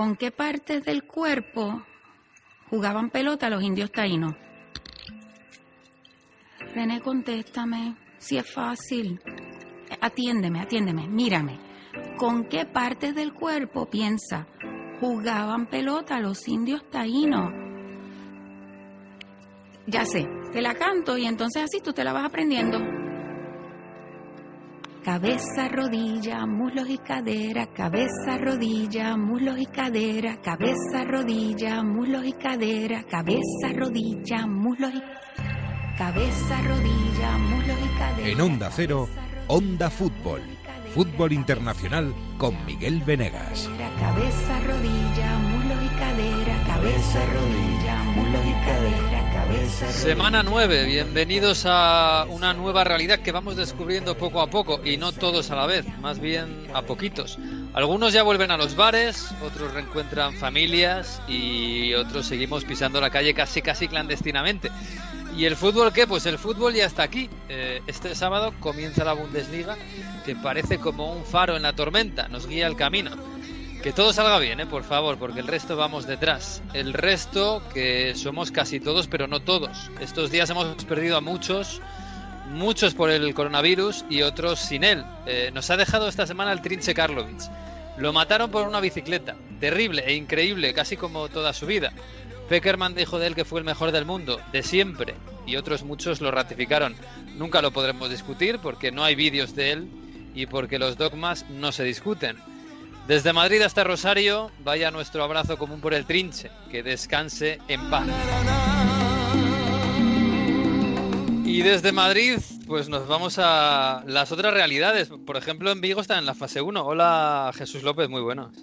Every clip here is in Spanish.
¿con qué partes del cuerpo jugaban pelota los indios taínos? René, contéstame, si es fácil. Atiéndeme, atiéndeme, mírame. ¿Con qué partes del cuerpo piensa jugaban pelota los indios taínos? Ya sé, te la canto y entonces así tú te la vas aprendiendo. Cabeza, rodilla, muslos y cadera, cabeza, rodilla, muslos y cadera, cabeza, rodilla, muslos y cadera, cabeza, rodilla, muslos y cabeza, rodilla, muslos y cadera. En Onda Cero, Onda Fútbol. Fútbol Internacional con Miguel Venegas. Cabeza, rodilla, muslos y cadera, cabeza, rodilla, muslos y cadera. Semana 9, bienvenidos a una nueva realidad que vamos descubriendo poco a poco y no todos a la vez, más bien a poquitos. Algunos ya vuelven a los bares, otros reencuentran familias y otros seguimos pisando la calle casi casi clandestinamente. ¿Y el fútbol qué? Pues el fútbol ya está aquí. Eh, este sábado comienza la Bundesliga, que parece como un faro en la tormenta, nos guía el camino. Que todo salga bien, ¿eh? por favor, porque el resto vamos detrás. El resto, que somos casi todos, pero no todos. Estos días hemos perdido a muchos, muchos por el coronavirus y otros sin él. Eh, nos ha dejado esta semana el Trinche Karlovic. Lo mataron por una bicicleta, terrible e increíble, casi como toda su vida. Peckerman dijo de él que fue el mejor del mundo, de siempre, y otros muchos lo ratificaron. Nunca lo podremos discutir porque no hay vídeos de él y porque los dogmas no se discuten. Desde Madrid hasta Rosario, vaya nuestro abrazo común por el trinche, que descanse en paz. Y desde Madrid, pues nos vamos a las otras realidades. Por ejemplo, en Vigo está en la fase 1. Hola Jesús López, muy buenos.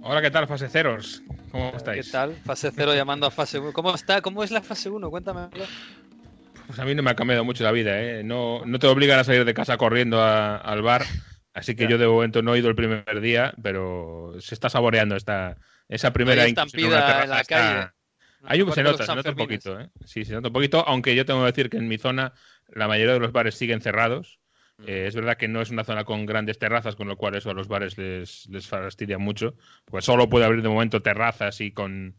Hola, ¿qué tal, fase ceros? ¿Cómo estáis? ¿Qué tal? Fase 0 llamando a fase 1. ¿Cómo está? ¿Cómo es la fase 1? Cuéntame. Pues a mí no me ha cambiado mucho la vida, ¿eh? No, no te obligan a salir de casa corriendo al bar, así que yo de momento no he ido el primer día, pero se está saboreando esta, esa primera estampida en la calle. Hay un, se nota, se nota un poquito, ¿eh? Sí, se nota un poquito, aunque yo tengo que decir que en mi zona la mayoría de los bares siguen cerrados. Eh, es verdad que no es una zona con grandes terrazas, con lo cual eso a los bares les, les fastidia mucho, porque solo puede abrir de momento terrazas y con,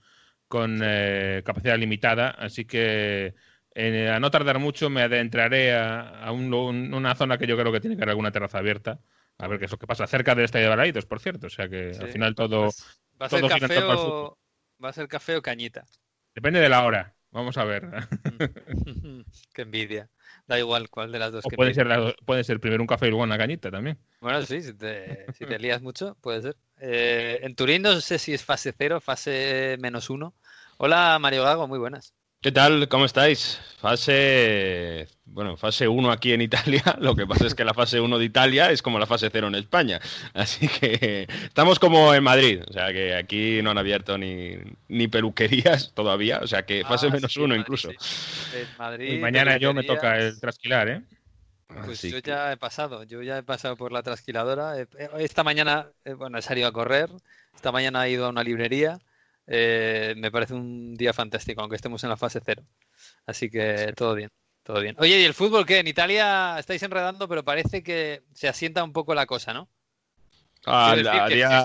con eh, capacidad limitada, así que eh, a no tardar mucho me adentraré a, una zona que yo creo que tiene que haber alguna terraza abierta, a ver qué es lo que pasa, cerca del Estadio de Balaidos, por cierto, o sea que al final todo... Va a, ser café o, va a ser café o cañita. Depende de la hora, vamos a ver. qué envidia. Da igual cuál de las dos. O puede, ser puede ser primero un café y luego una cañita también. Bueno, sí, si te, si te lías mucho, puede ser. Eh, en Turín no sé si es fase cero, fase menos uno. Hola Mario Gago, muy buenas. ¿Qué tal? ¿Cómo estáis? Fase, bueno, fase 1 aquí en Italia. Lo que pasa es que la fase 1 de Italia es como la fase 0 en España. Así que estamos como en Madrid. O sea que aquí no han abierto ni, ni peluquerías todavía. O sea que fase ah, menos 1 incluso. En Madrid, y mañana yo me toca el trasquilar, ¿eh? Pues yo ya he pasado, yo ya he pasado por la trasquiladora. Esta mañana, eh, bueno, he salido a correr. Esta mañana he ido a una librería eh, me parece un día fantástico, aunque estemos en la fase cero. Así que todo bien, todo bien. Oye, ¿y el fútbol qué? En Italia estáis enredando, pero parece que se asienta un poco la cosa, ¿no? Ah,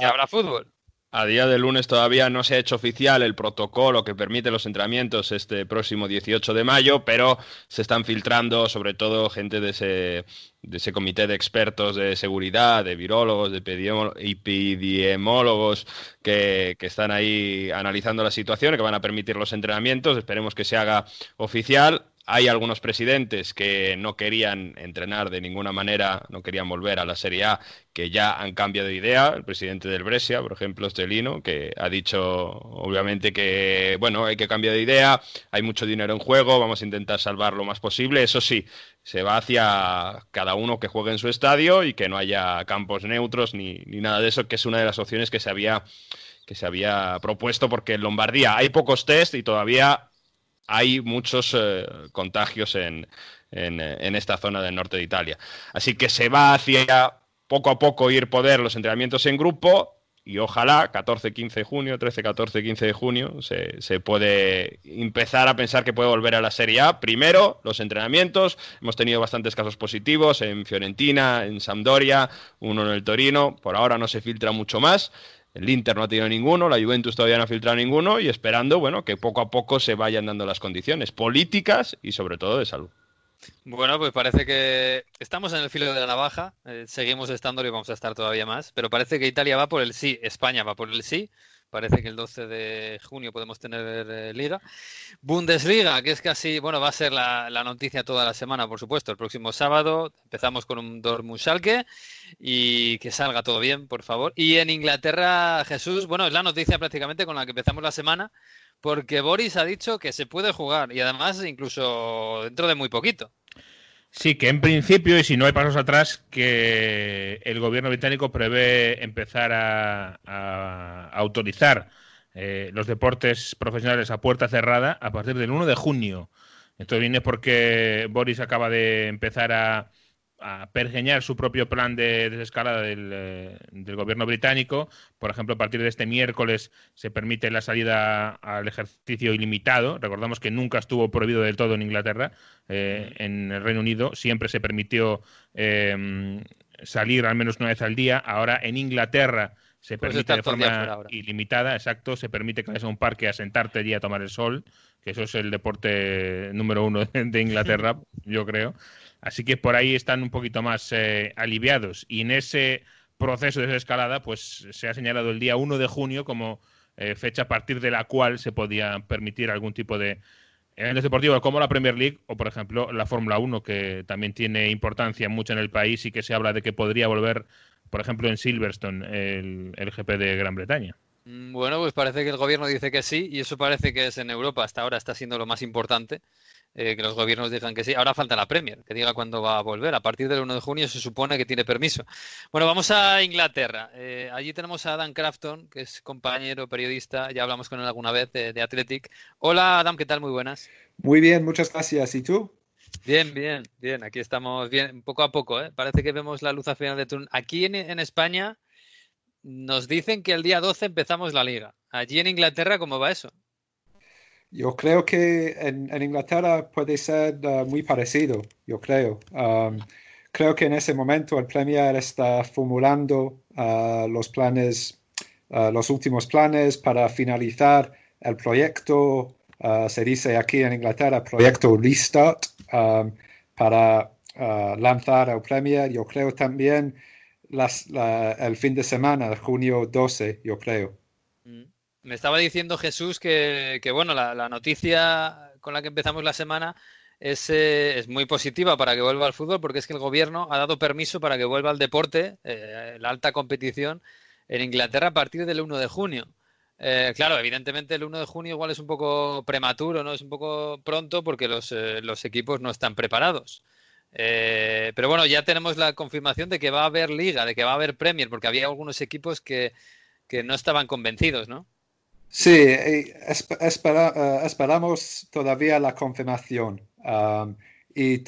habrá fútbol. A día de lunes todavía no se ha hecho oficial el protocolo que permite los entrenamientos este próximo 18 de mayo, pero se están filtrando sobre todo gente de ese, de ese comité de expertos de seguridad, de virólogos, de epidemiólogos que, que están ahí analizando la situación y que van a permitir los entrenamientos. Esperemos que se haga oficial hay algunos presidentes que no querían entrenar de ninguna manera, no querían volver a la Serie A, que ya han cambiado de idea. El presidente del Brescia, por ejemplo, Stelino, que ha dicho obviamente que, bueno, hay que cambiar de idea, hay mucho dinero en juego, vamos a intentar salvar lo más posible. Eso sí, se va hacia cada uno que juegue en su estadio y que no haya campos neutros ni, ni nada de eso, que es una de las opciones que se había que se había propuesto porque en Lombardía hay pocos test y todavía hay muchos eh, contagios en, en, esta zona del norte de Italia. Así que se va hacia poco a poco ir poder los entrenamientos en grupo y ojalá 14-15 de junio, 13-14-15 de junio se, se, puede empezar a pensar que puede volver a la Serie A. Primero, los entrenamientos. Hemos tenido bastantes casos positivos en Fiorentina, en Sampdoria, uno en el Torino. Por ahora no se filtra mucho más. El Inter no ha tenido ninguno, la Juventus todavía no ha filtrado ninguno y esperando, bueno, que poco a poco se vayan dando las condiciones políticas y sobre todo de salud. Bueno, pues parece que estamos en el filo de la navaja, eh, seguimos estando y vamos a estar todavía más, pero parece que Italia va por el sí, España va por el sí, parece que el 12 de junio podemos tener eh, liga. Bundesliga, que es casi, bueno, va a ser la, noticia toda la semana, por supuesto, el próximo sábado empezamos con un Dortmund Schalke y que salga todo bien, por favor. Y en Inglaterra, Jesús, bueno, es la noticia prácticamente con la que empezamos la semana, porque Boris ha dicho que se puede jugar y además incluso dentro de muy poquito. Sí, que en principio, y si no hay pasos atrás, que el gobierno británico prevé empezar a, autorizar eh, los deportes profesionales a puerta cerrada a partir del 1 de junio. Esto viene porque Boris acaba de empezar a, a pergeñar su propio plan de desescalada eh, del, gobierno británico. Por ejemplo, a partir de este miércoles se permite la salida al ejercicio ilimitado. Recordamos que nunca estuvo prohibido del todo en Inglaterra. Eh, en el Reino Unido siempre se permitió eh, salir al menos una vez al día. Ahora en Inglaterra se pues permite de forma ilimitada, exacto, se permite que vayas a un parque a sentarte allí a tomar el sol, que eso es el deporte número uno de Inglaterra, yo creo. Así que por ahí están un poquito más eh, aliviados. Y en ese proceso de desescalada, pues se ha señalado el día 1 de junio como eh, fecha a partir de la cual se podía permitir algún tipo de eventos deportivos como la Premier League o, por ejemplo, la Fórmula 1, que también tiene importancia mucho en el país y que se habla de que podría volver, por ejemplo, en Silverstone, el, el GP de Gran Bretaña. Mm, bueno, pues parece que el gobierno dice que sí y eso parece que es en Europa hasta ahora está siendo lo más importante. Eh, que los gobiernos digan que sí. Ahora falta la Premier, que diga cuándo va a volver. A partir del 1 de junio se supone que tiene permiso. Bueno, vamos a Inglaterra. Eh, allí tenemos a Adam Crafton, que es compañero periodista, ya hablamos con él alguna vez de, Athletic. Hola Adam, ¿qué tal? Muy buenas. Muy bien, muchas gracias. ¿Y tú? Bien, bien, bien. Aquí estamos bien, poco a poco. ¿eh? Parece que vemos la luz al final de turno. Aquí en, en España nos dicen que el día 12 empezamos la liga. Allí en Inglaterra, ¿cómo va eso? Yo creo que en, Inglaterra puede ser uh, muy parecido, yo creo. Um, creo que en ese momento el Premier está formulando uh, los planes, uh, los últimos planes para finalizar el proyecto, se dice aquí en Inglaterra, proyecto Restart, um, para lanzar el Premier. Yo creo también el fin de semana, junio 12, yo creo. Mm. Me estaba diciendo Jesús que, bueno, la, noticia con la que empezamos la semana es, eh, es, muy positiva para que vuelva al fútbol porque es que el gobierno ha dado permiso para que vuelva al deporte, eh, la alta competición, en Inglaterra a partir del 1 de junio. Eh, claro, evidentemente el 1 de junio igual es un poco prematuro, ¿no? Es un poco pronto porque los, los equipos no están preparados. pero bueno, ya tenemos la confirmación de que va a haber liga, de que va a haber Premier, porque había algunos equipos que, que no estaban convencidos, ¿no? Sí, eh, esperamos todavía la confirmación. Um, y,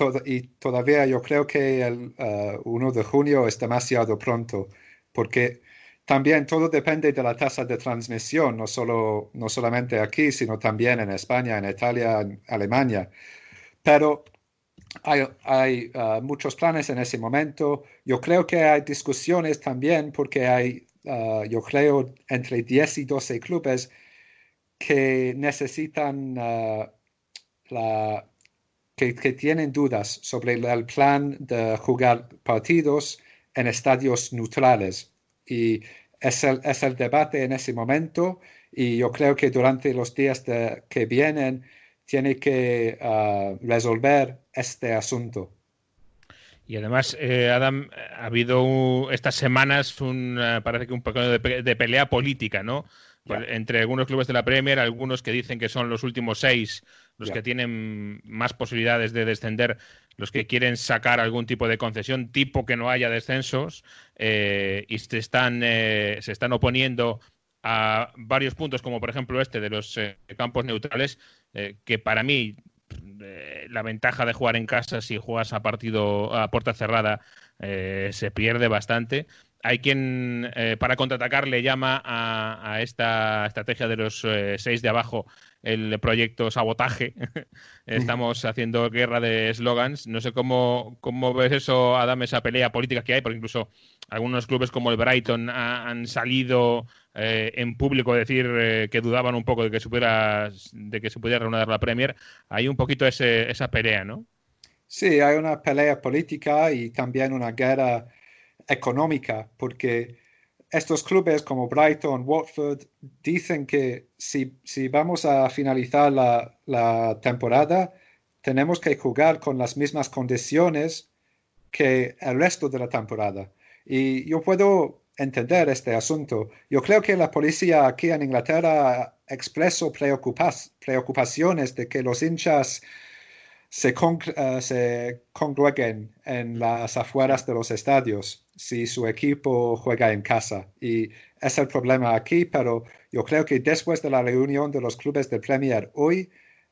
todavía yo creo que el 1 uh, de junio es demasiado pronto, porque también todo depende de la tasa de transmisión, no, solo, no solamente aquí, sino también en España, en Italia, en Alemania. Pero hay, uh, muchos planes en ese momento. Yo creo que hay discusiones también porque hay Ah, yo creo, entre 10 y 12 clubes que necesitan ah, la, que, tienen dudas sobre el plan de jugar partidos en estadios neutrales. Y es el, es el debate en ese momento y yo creo que durante los días que vienen tiene que ah, resolver este asunto. Y además, eh, Adam, ha habido estas semanas un, eh, parece que un poco de, pelea política, ¿no? Pues, entre algunos clubes de la Premier, algunos que dicen que son los últimos seis los que tienen más posibilidades de descender, los que quieren sacar algún tipo de concesión, tipo que no haya descensos, eh, y se están, se están oponiendo a varios puntos, como por ejemplo este de los campos neutrales, que para mí la ventaja de jugar en casa si juegas a partido a puerta cerrada eh, se pierde bastante. Hay quien eh, para contraatacar le llama a, esta estrategia de los eh, seis de abajo el proyecto sabotaje. Estamos haciendo guerra de eslogans. No sé cómo, cómo ves eso, Adam, esa pelea política que hay, porque incluso algunos clubes como el Brighton han salido eh, en público a decir que dudaban un poco de que, supiera, de que se pudiera reanudar la Premier. Hay un poquito esa pelea, ¿no? Sí, hay una pelea política y también una guerra económica, porque estos clubes como Brighton, Watford, dicen que si, vamos a finalizar la, temporada, tenemos que jugar con las mismas condiciones que el resto de la temporada. Y yo puedo entender este asunto. Yo creo que la policía aquí en Inglaterra expresó preocupaciones de que los hinchas se, uh, se congreguen en las afueras de los estadios si su equipo juega en casa. Y es el problema aquí, pero yo creo que después de la reunión de los clubes de Premier hoy,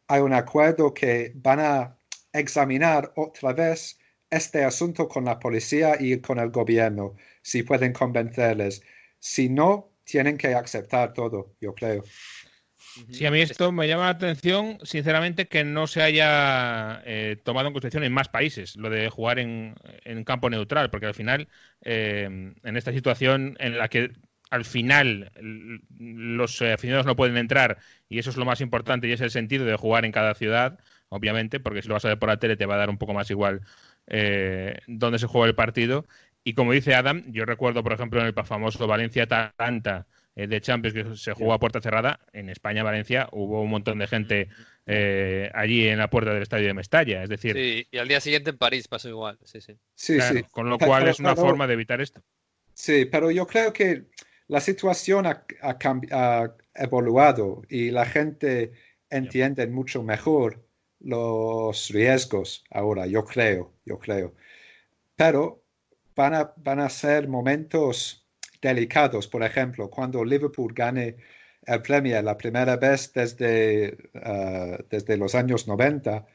hay un acuerdo que van a examinar otra vez este asunto con la policía y con el gobierno, si pueden convencerles. Si no, tienen que aceptar todo, yo creo. Sí, a mí esto me llama la atención, sinceramente, que no se haya eh, tomado en consideración en más países lo de jugar en, campo neutral, porque al final, eh, en esta situación en la que al final los aficionados no pueden entrar, y eso es lo más importante, y es el sentido de jugar en cada ciudad, obviamente, porque si lo vas a ver por la tele te va a dar un poco más igual eh, dónde se juega el partido. Y como dice Adam, yo recuerdo, por ejemplo, en el famoso Valencia-Atalanta, eh, de Champions que se jugó a puerta cerrada, en España, Valencia, hubo un montón de gente eh, allí en la puerta del estadio de Mestalla. Es decir, sí, y al día siguiente en París pasó igual. Sí, sí. sí, Con lo cual es una forma de evitar esto. Sí, pero yo creo que la situación ha, ha, evoluado y la gente entiende mucho mejor los riesgos ahora, yo creo, yo creo. Pero van a, van a ser momentos delicados. Por ejemplo, cuando Liverpool gane el Premier la primera vez desde, uh, desde los años 90,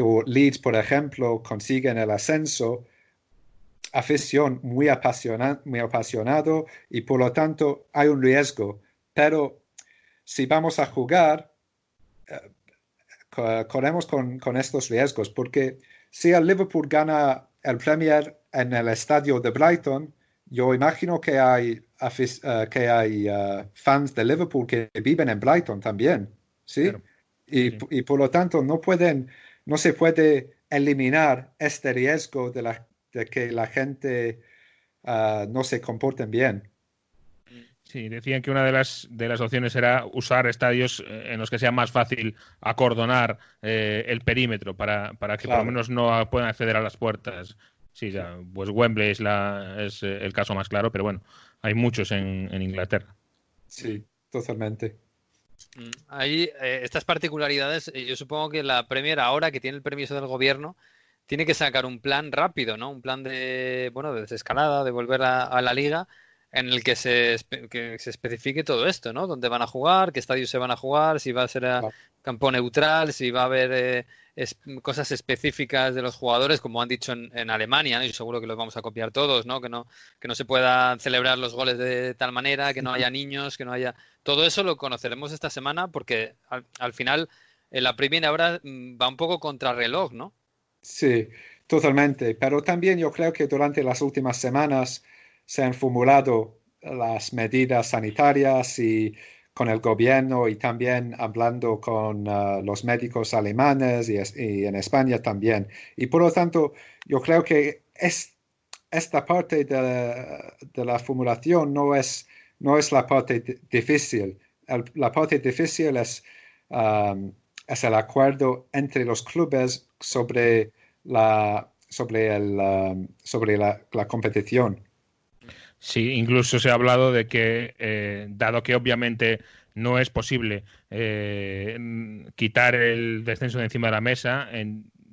o Leeds, por ejemplo, consiguen el ascenso, afición muy, apasionado, muy apasionado y por lo tanto hay un riesgo. Pero si vamos a jugar, uh, corremos con, con, estos riesgos, porque si el Liverpool gana el Premier en el estadio de Brighton, yo imagino que hay, uh, que hay uh, fans de Liverpool que viven en Brighton también, ¿sí? Y, y, por lo tanto no pueden, no se puede eliminar este riesgo de, la, de que la gente uh, no se comporten bien. Sí, decían que una de las, de las opciones era usar estadios en los que sea más fácil acordonar eh, el perímetro para, para que por lo menos no puedan acceder a las puertas Sí, ya, pues Wembley es, la, es eh, el caso más claro, pero bueno, hay muchos en, Inglaterra. Sí, totalmente. Mm, ahí, eh, estas particularidades, eh, yo supongo que la Premier ahora que tiene el permiso del gobierno, tiene que sacar un plan rápido, ¿no? Un plan de, bueno, de desescalada, de volver a, la liga, en el que se, que se especifique todo esto, ¿no? Dónde van a jugar, qué estadios se van a jugar, si va a ser a campo neutral, si va a haber cosas específicas de los jugadores, como han dicho en, Alemania, y seguro que los vamos a copiar todos, ¿no? Que, ¿no? que no se puedan celebrar los goles de tal manera, que no haya niños, que no haya... Todo eso lo conoceremos esta semana porque al, final en la primera hora mm, va un poco contra reloj, ¿no? Sí, totalmente. Pero también yo creo que durante las últimas semanas se han formulado las medidas sanitarias y con el gobierno y también hablando con uh, los médicos alemanes y, en España también. Y por lo tanto, yo creo que es, esta parte de, de la formulación no es, no es la parte difícil. la parte difícil es, es el acuerdo entre los clubes sobre la, sobre el, sobre la competición. Sí, incluso se ha hablado de que, eh, dado que obviamente no es posible eh, quitar el descenso de encima de la mesa,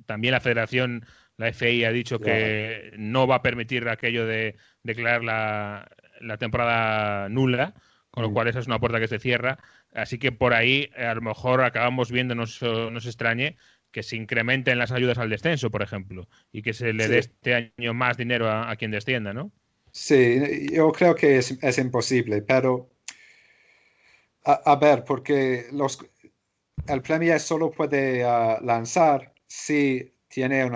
también la federación, la FI, ha dicho que no va a permitir aquello de declarar la, temporada nula, con lo mm. cual esa es una puerta que se cierra. Así que por ahí a lo mejor acabamos viendo, no nos extrañe, que se incrementen las ayudas al descenso, por ejemplo, y que se le dé este año más dinero a, a quien descienda, ¿no? Sí, yo creo que es, imposible, pero a, ver, porque los, el Premier solo puede ah, lanzar si tiene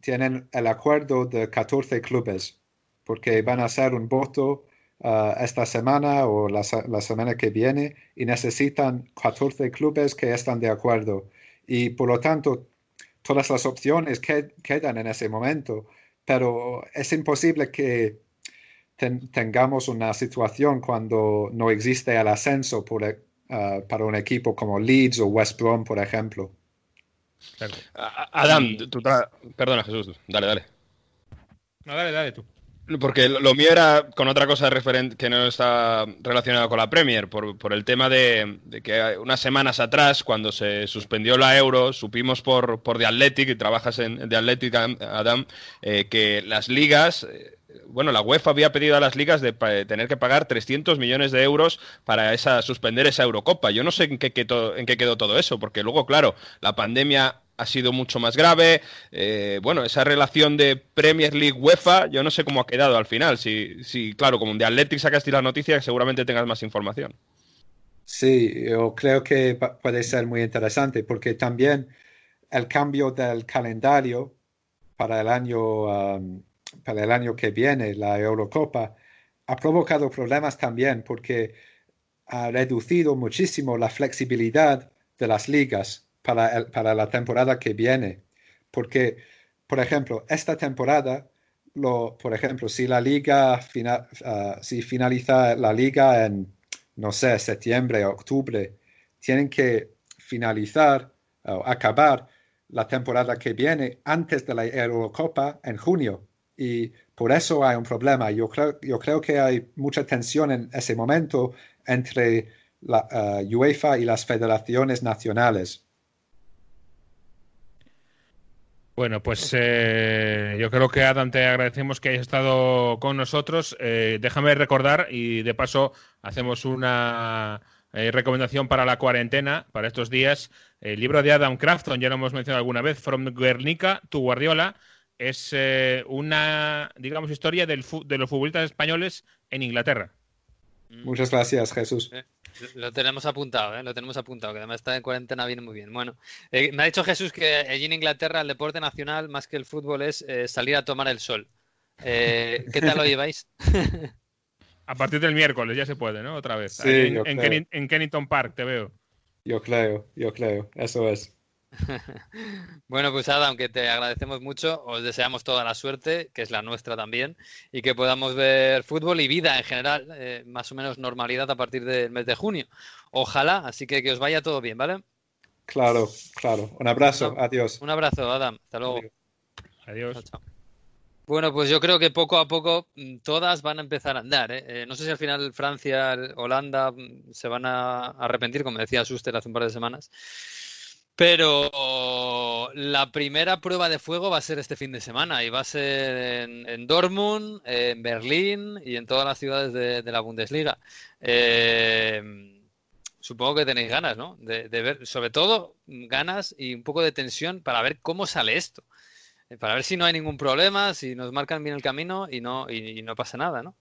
tienen el acuerdo de 14 clubes, porque van a hacer un voto ah, esta semana o la, la, semana que viene y necesitan 14 clubes que están de acuerdo. Y por lo tanto, todas las opciones quedan en ese momento, pero es imposible que tengamos una situación cuando no existe el ascenso uh, para un equipo como Leeds o West Brom, por ejemplo. Adam, perdona Jesús, dale, dale. No, dale, dale tú. Porque lo mío era con otra cosa referente que no está relacionada con la Premier, por, el tema de, que unas semanas atrás, cuando se suspendió la Euro, supimos por, por The Athletic, y trabajas en The Athletic, Adam, eh, que las ligas eh, bueno, la UEFA había pedido a las ligas de tener que pagar 300 millones de euros para esa, suspender esa Eurocopa. Yo no sé en qué, quedó, todo eso, porque luego, claro, la pandemia ha sido mucho más grave. Eh, bueno, esa relación de Premier League UEFA, yo no sé cómo ha quedado al final. Si, claro, como de Athletic sacaste la noticia, seguramente tengas más información. Sí, yo creo que puede ser muy interesante, porque también el cambio del calendario para el año para el año que viene, la Eurocopa, ha provocado problemas también porque ha reducido muchísimo la flexibilidad de las ligas para, para la temporada que viene. Porque, por ejemplo, esta temporada, lo, por ejemplo, si la liga ah, si finaliza la liga en, no sé, septiembre, octubre, tienen que finalizar o acabar la temporada que viene antes de la Eurocopa en junio y por eso hay un problema. Yo creo, yo creo que hay mucha tensión en ese momento entre la uh, UEFA y las federaciones nacionales. Bueno, pues eh, yo creo que Adam te agradecemos que hayas estado con nosotros. Eh, déjame recordar y de paso hacemos una eh, recomendación para la cuarentena, para estos días. El libro de Adam Crafton, ya lo hemos mencionado alguna vez, From Guernica to Guardiola, es eh, una, digamos, historia del de los futbolistas españoles en Inglaterra. Mm. Muchas gracias, Jesús. Eh, lo tenemos apuntado, ¿eh? lo tenemos apuntado, que además está en cuarentena viene muy bien. Bueno, eh, me ha dicho Jesús que allí en Inglaterra el deporte nacional, más que el fútbol, es salir a tomar el sol. ¿Qué tal lo lleváis? a partir del miércoles ya se puede, ¿no? Otra vez. Sí, en Kennington Park te veo. Yo creo, yo creo, eso es. bueno, pues Adam, que te agradecemos mucho, os deseamos toda la suerte, que es la nuestra también, y que podamos ver fútbol y vida en general, eh, más o menos normalidad a partir del mes de junio. Ojalá, así que que os vaya todo bien, ¿vale? Claro, claro. Un abrazo, adiós. Un abrazo, Adam. Hasta luego. Adiós. Bueno, pues yo creo que poco a poco mm, todas van a empezar a andar. ¿eh? Eh, no sé si al final Francia, Holanda mm, se van a arrepentir, como decía Suster hace un par de semanas. Pero la primera prueba de fuego va a ser este fin de semana y va a ser en, Dortmund, en Berlín y en todas las ciudades de, la Bundesliga. Eh, supongo que tenéis ganas, ¿no? De, ver, sobre todo ganas y un poco de tensión para ver cómo sale esto. Eh, para ver si no hay ningún problema, si nos marcan bien el camino y no, y no pasa nada, ¿no?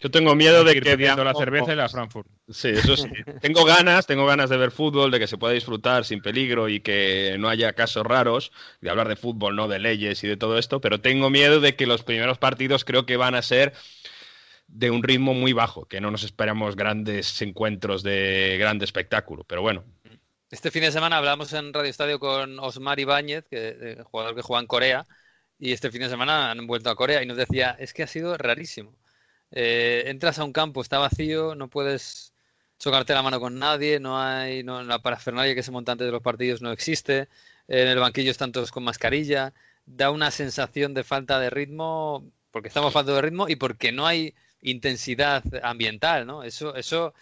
Yo tengo miedo de que viendo la cerveza y la Frankfurt. Sí, eso sí. tengo ganas, tengo ganas de ver fútbol, de que se pueda disfrutar sin peligro y que no haya casos raros, de hablar de fútbol, no de leyes y de todo esto, pero tengo miedo de que los primeros partidos creo que van a ser de un ritmo muy bajo, que no nos esperamos grandes encuentros de grande espectáculo, pero bueno. Este fin de semana hablamos en Radio Estadio con Osmar Ibáñez, que, jugador que juega en Corea, y este fin de semana han vuelto a Corea y nos decía, es que ha sido rarísimo eh, entras a un campo, está vacío, no puedes chocarte la mano con nadie, no hay no, la parafernalia que se monta antes de los partidos no existe, en el banquillo están todos con mascarilla, da una sensación de falta de ritmo, porque estamos falta de ritmo y porque no hay intensidad ambiental, ¿no? Eso, eso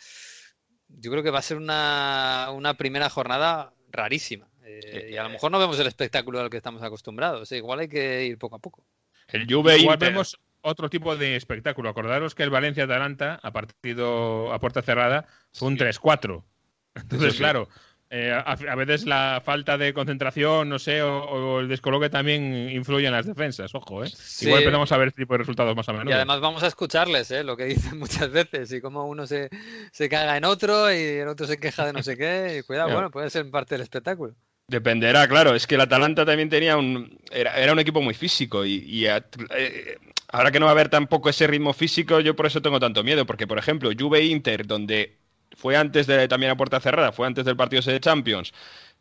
yo creo que va a ser una, una primera jornada rarísima. Eh, y a lo mejor no vemos el espectáculo al que estamos acostumbrados. igual hay que ir poco a poco. El Juve igual vemos otro tipo de espectáculo. Acordaros que el Valencia-Atalanta, a partido a puerta cerrada, fue un 3-4. Entonces, claro, Eh, a, veces la falta de concentración, no sé, o, el descoloque también influye en las defensas, ojo, ¿eh? Igual empezamos a ver este tipo de resultados más a menudo. Y además vamos a escucharles, ¿eh? Lo que dicen muchas veces y cómo uno se, se caga en otro y el otro se queja de no sé qué. Y cuidado, bueno, puede ser parte del espectáculo. Dependerá, claro. Es que el Atalanta también tenía un. Era, un equipo muy físico y, eh, ahora que no va a haber tampoco ese ritmo físico, yo por eso tengo tanto miedo. Porque, por ejemplo, Juve Inter, donde fue antes de también a puerta cerrada, fue antes del partido de Champions,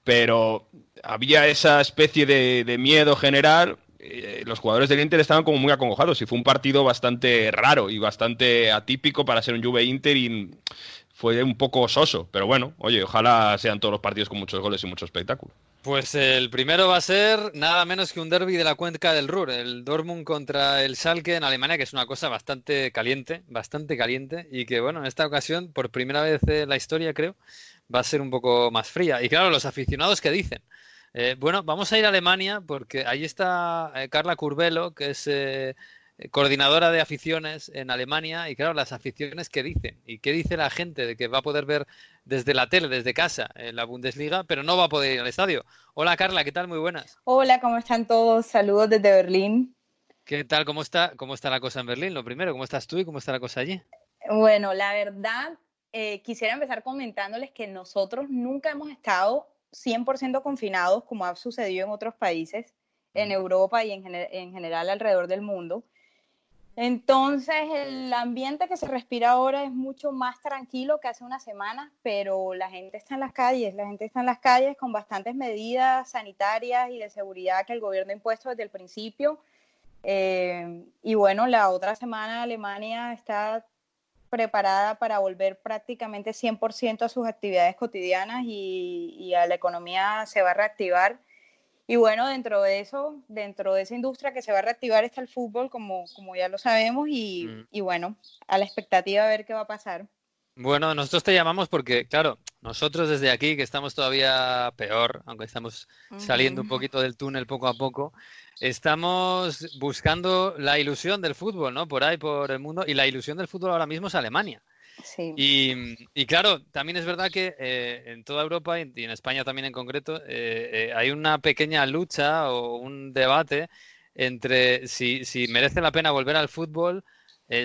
pero había esa especie de, miedo general. Eh, los jugadores del Inter estaban como muy acongojados y fue un partido bastante raro y bastante atípico para ser un Juve Inter y fue un poco soso, pero bueno, oye, ojalá sean todos los partidos con muchos goles y mucho espectáculo. Pues el primero va a ser nada menos que un derby de la cuenca del Ruhr, el Dortmund contra el Schalke en Alemania, que es una cosa bastante caliente, bastante caliente, y que bueno, en esta ocasión, por primera vez en la historia creo, va a ser un poco más fría. Y claro, los aficionados que dicen. Eh, bueno, vamos a ir a Alemania porque ahí está eh, Carla Curbelo, que es eh, coordinadora de aficiones en Alemania, y claro, las aficiones que dicen, y qué dice la gente de que va a poder ver desde la tele, desde casa, en la Bundesliga, pero no va a poder ir al estadio. Hola Carla, ¿qué tal? Muy buenas. Hola, ¿cómo están todos? Saludos desde Berlín. ¿Qué tal? ¿Cómo está, cómo está la cosa en Berlín? Lo primero, ¿cómo estás tú y cómo está la cosa allí? Bueno, la verdad, eh, quisiera empezar comentándoles que nosotros nunca hemos estado 100% confinados como ha sucedido en otros países, en mm. Europa y en, en general alrededor del mundo. Entonces, el ambiente que se respira ahora es mucho más tranquilo que hace una semana, pero la gente está en las calles, la gente está en las calles con bastantes medidas sanitarias y de seguridad que el gobierno ha impuesto desde el principio. Eh, y bueno, la otra semana Alemania está preparada para volver prácticamente 100% a sus actividades cotidianas y, y a la economía se va a reactivar y bueno, dentro de eso, dentro de esa industria que se va a reactivar está el fútbol, como, como ya lo sabemos, y, mm. y bueno, a la expectativa de ver qué va a pasar. Bueno, nosotros te llamamos porque, claro, nosotros desde aquí, que estamos todavía peor, aunque estamos saliendo un poquito del túnel poco a poco, estamos buscando la ilusión del fútbol, ¿no? Por ahí, por el mundo, y la ilusión del fútbol ahora mismo es Alemania. Y, claro, también es verdad que eh, en toda Europa y en España también en concreto eh, eh, hay una pequeña lucha o un debate entre si, merece la pena volver al fútbol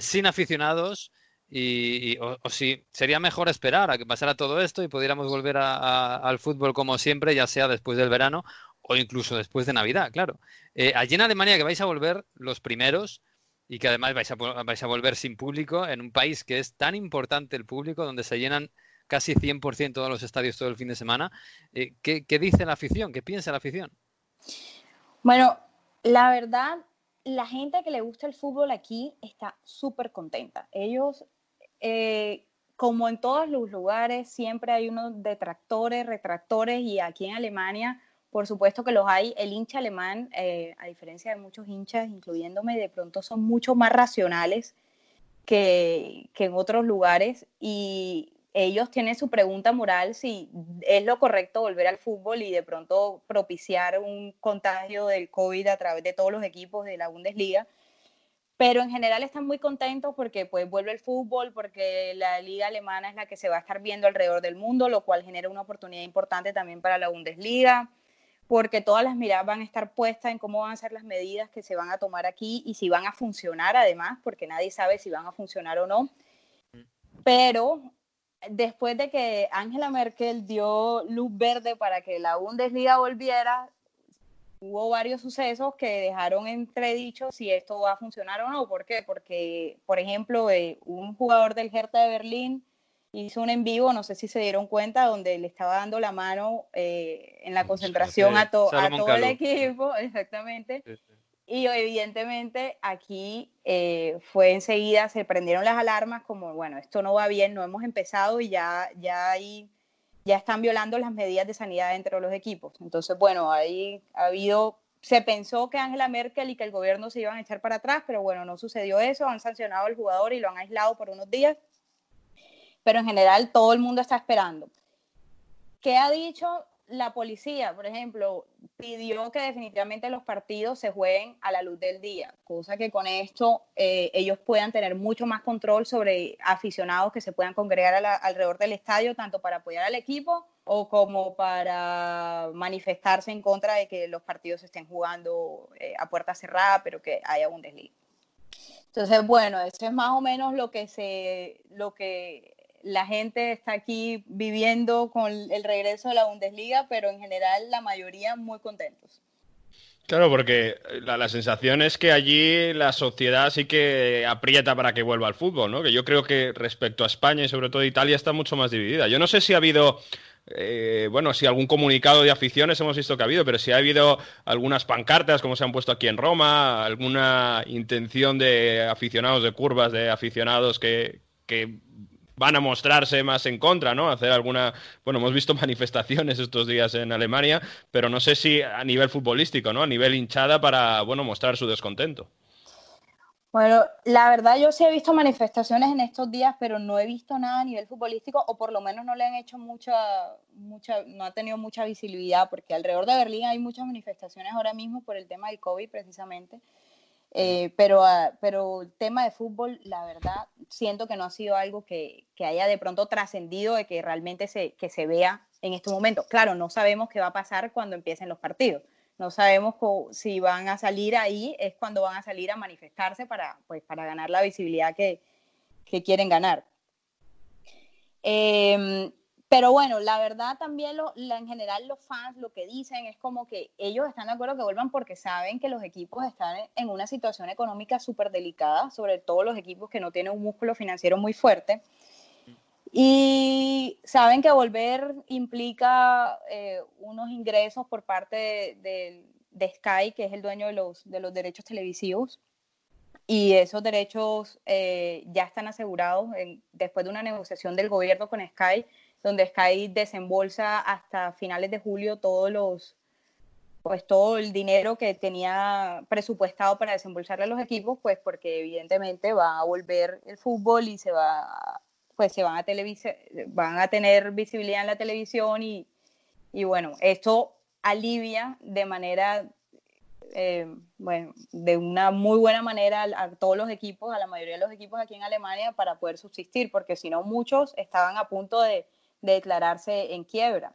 sin aficionados y, o, si sería mejor esperar a que pasara todo esto y pudiéramos volver al fútbol como siempre, ya sea después del verano o incluso después de Navidad, claro. allí en Alemania que vais a volver los primeros, y que además vais a, volver sin público en un país que es tan importante el público, donde se llenan casi 100% todos los estadios todo el fin de semana. Eh, ¿qué, dice la afición? ¿Qué piensa la afición? Bueno, la verdad, la gente que le gusta el fútbol aquí está súper contenta. Ellos, eh, como en todos los lugares, siempre hay unos detractores, retractores, y aquí en Alemania por supuesto que los hay. El hincha alemán, eh, a diferencia de muchos hinchas, incluyéndome, de pronto son mucho más racionales que, en otros lugares y ellos tienen su pregunta moral si es lo correcto volver al fútbol y de pronto propiciar un contagio del COVID a través de todos los equipos de la Bundesliga. Pero en general están muy contentos porque pues vuelve el fútbol, porque la liga alemana es la que se va a estar viendo alrededor del mundo, lo cual genera una oportunidad importante también para la Bundesliga porque todas las miradas van a estar puestas en cómo van a ser las medidas que se van a tomar aquí y si van a funcionar además, porque nadie sabe si van a funcionar o no. Pero después de que Angela Merkel dio luz verde para que la Bundesliga volviera, hubo varios sucesos que dejaron entredicho si esto va a funcionar o no. ¿Por qué? Porque, por ejemplo, eh, un jugador del Hertha de Berlín hizo un en vivo, no sé si se dieron cuenta, donde le estaba dando la mano eh, en la concentración a, todo el equipo, exactamente. Y evidentemente aquí eh, fue enseguida, se prendieron las alarmas como, bueno, esto no va bien, no hemos empezado y ya, ya ahí ya están violando las medidas de sanidad dentro de los equipos. Entonces, bueno, ahí ha habido, se pensó que Angela Merkel y que el gobierno se iban a echar para atrás, pero bueno, no sucedió eso, han sancionado al jugador y lo han aislado por unos días pero en general todo el mundo está esperando. ¿Qué ha dicho la policía, por ejemplo, pidió que definitivamente los partidos se jueguen a la luz del día, cosa que con esto eh, ellos puedan tener mucho más control sobre aficionados que se puedan congregar alrededor del estadio, tanto para apoyar al equipo o como para manifestarse en contra de que los partidos estén jugando eh, a puerta cerrada, pero que haya un desliz. Entonces, bueno, eso es más o menos lo que se, lo que la gente está aquí viviendo con el regreso de la Bundesliga, pero en general la mayoría muy contentos. Claro, porque la, sensación es que allí la sociedad sí que aprieta para que vuelva al fútbol, ¿no? Que yo creo que respecto a España y sobre todo Italia está mucho más dividida. Yo no sé si ha habido, eh, bueno, si algún comunicado de aficiones hemos visto que ha habido, pero si ha habido algunas pancartas como se han puesto aquí en Roma, alguna intención de aficionados de curvas, de aficionados que, que van a mostrarse más en contra, ¿no? Hacer alguna, bueno, hemos visto manifestaciones estos días en Alemania, pero no sé si a nivel futbolístico, ¿no? A nivel hinchada para, bueno, mostrar su descontento. Bueno, la verdad yo sí he visto manifestaciones en estos días, pero no he visto nada a nivel futbolístico, o por lo menos no le han hecho mucha, mucha, no ha tenido mucha visibilidad, porque alrededor de Berlín hay muchas manifestaciones ahora mismo por el tema del COVID precisamente. Eh, pero, ah, pero el tema de fútbol, la verdad, siento que no ha sido algo que, que haya de pronto trascendido de que realmente se, que se vea en este momento. Claro, no sabemos qué va a pasar cuando empiecen los partidos. No sabemos si van a salir ahí, es cuando van a salir a manifestarse para, pues, para ganar la visibilidad que, que quieren ganar. Eh, pero bueno, la verdad también lo, en general los fans lo que dicen es como que ellos están de acuerdo que vuelvan porque saben que los equipos están en una situación económica súper delicada, sobre todo los equipos que no tienen un músculo financiero muy fuerte. Y saben que volver implica eh, unos ingresos por parte de, Sky, que es el dueño de los, de los derechos televisivos. Y esos derechos eh, ya están asegurados después de una negociación del gobierno con Sky donde Sky desembolsa hasta finales de julio todos los pues todo el dinero que tenía presupuestado para desembolsarle a los equipos, pues porque evidentemente va a volver el fútbol y se va pues se van a van a tener visibilidad en la televisión y, y bueno, esto alivia de manera eh, bueno, de una muy buena manera a, todos los equipos, a la mayoría de los equipos aquí en Alemania para poder subsistir, porque si no muchos estaban a punto de, de declararse en quiebra.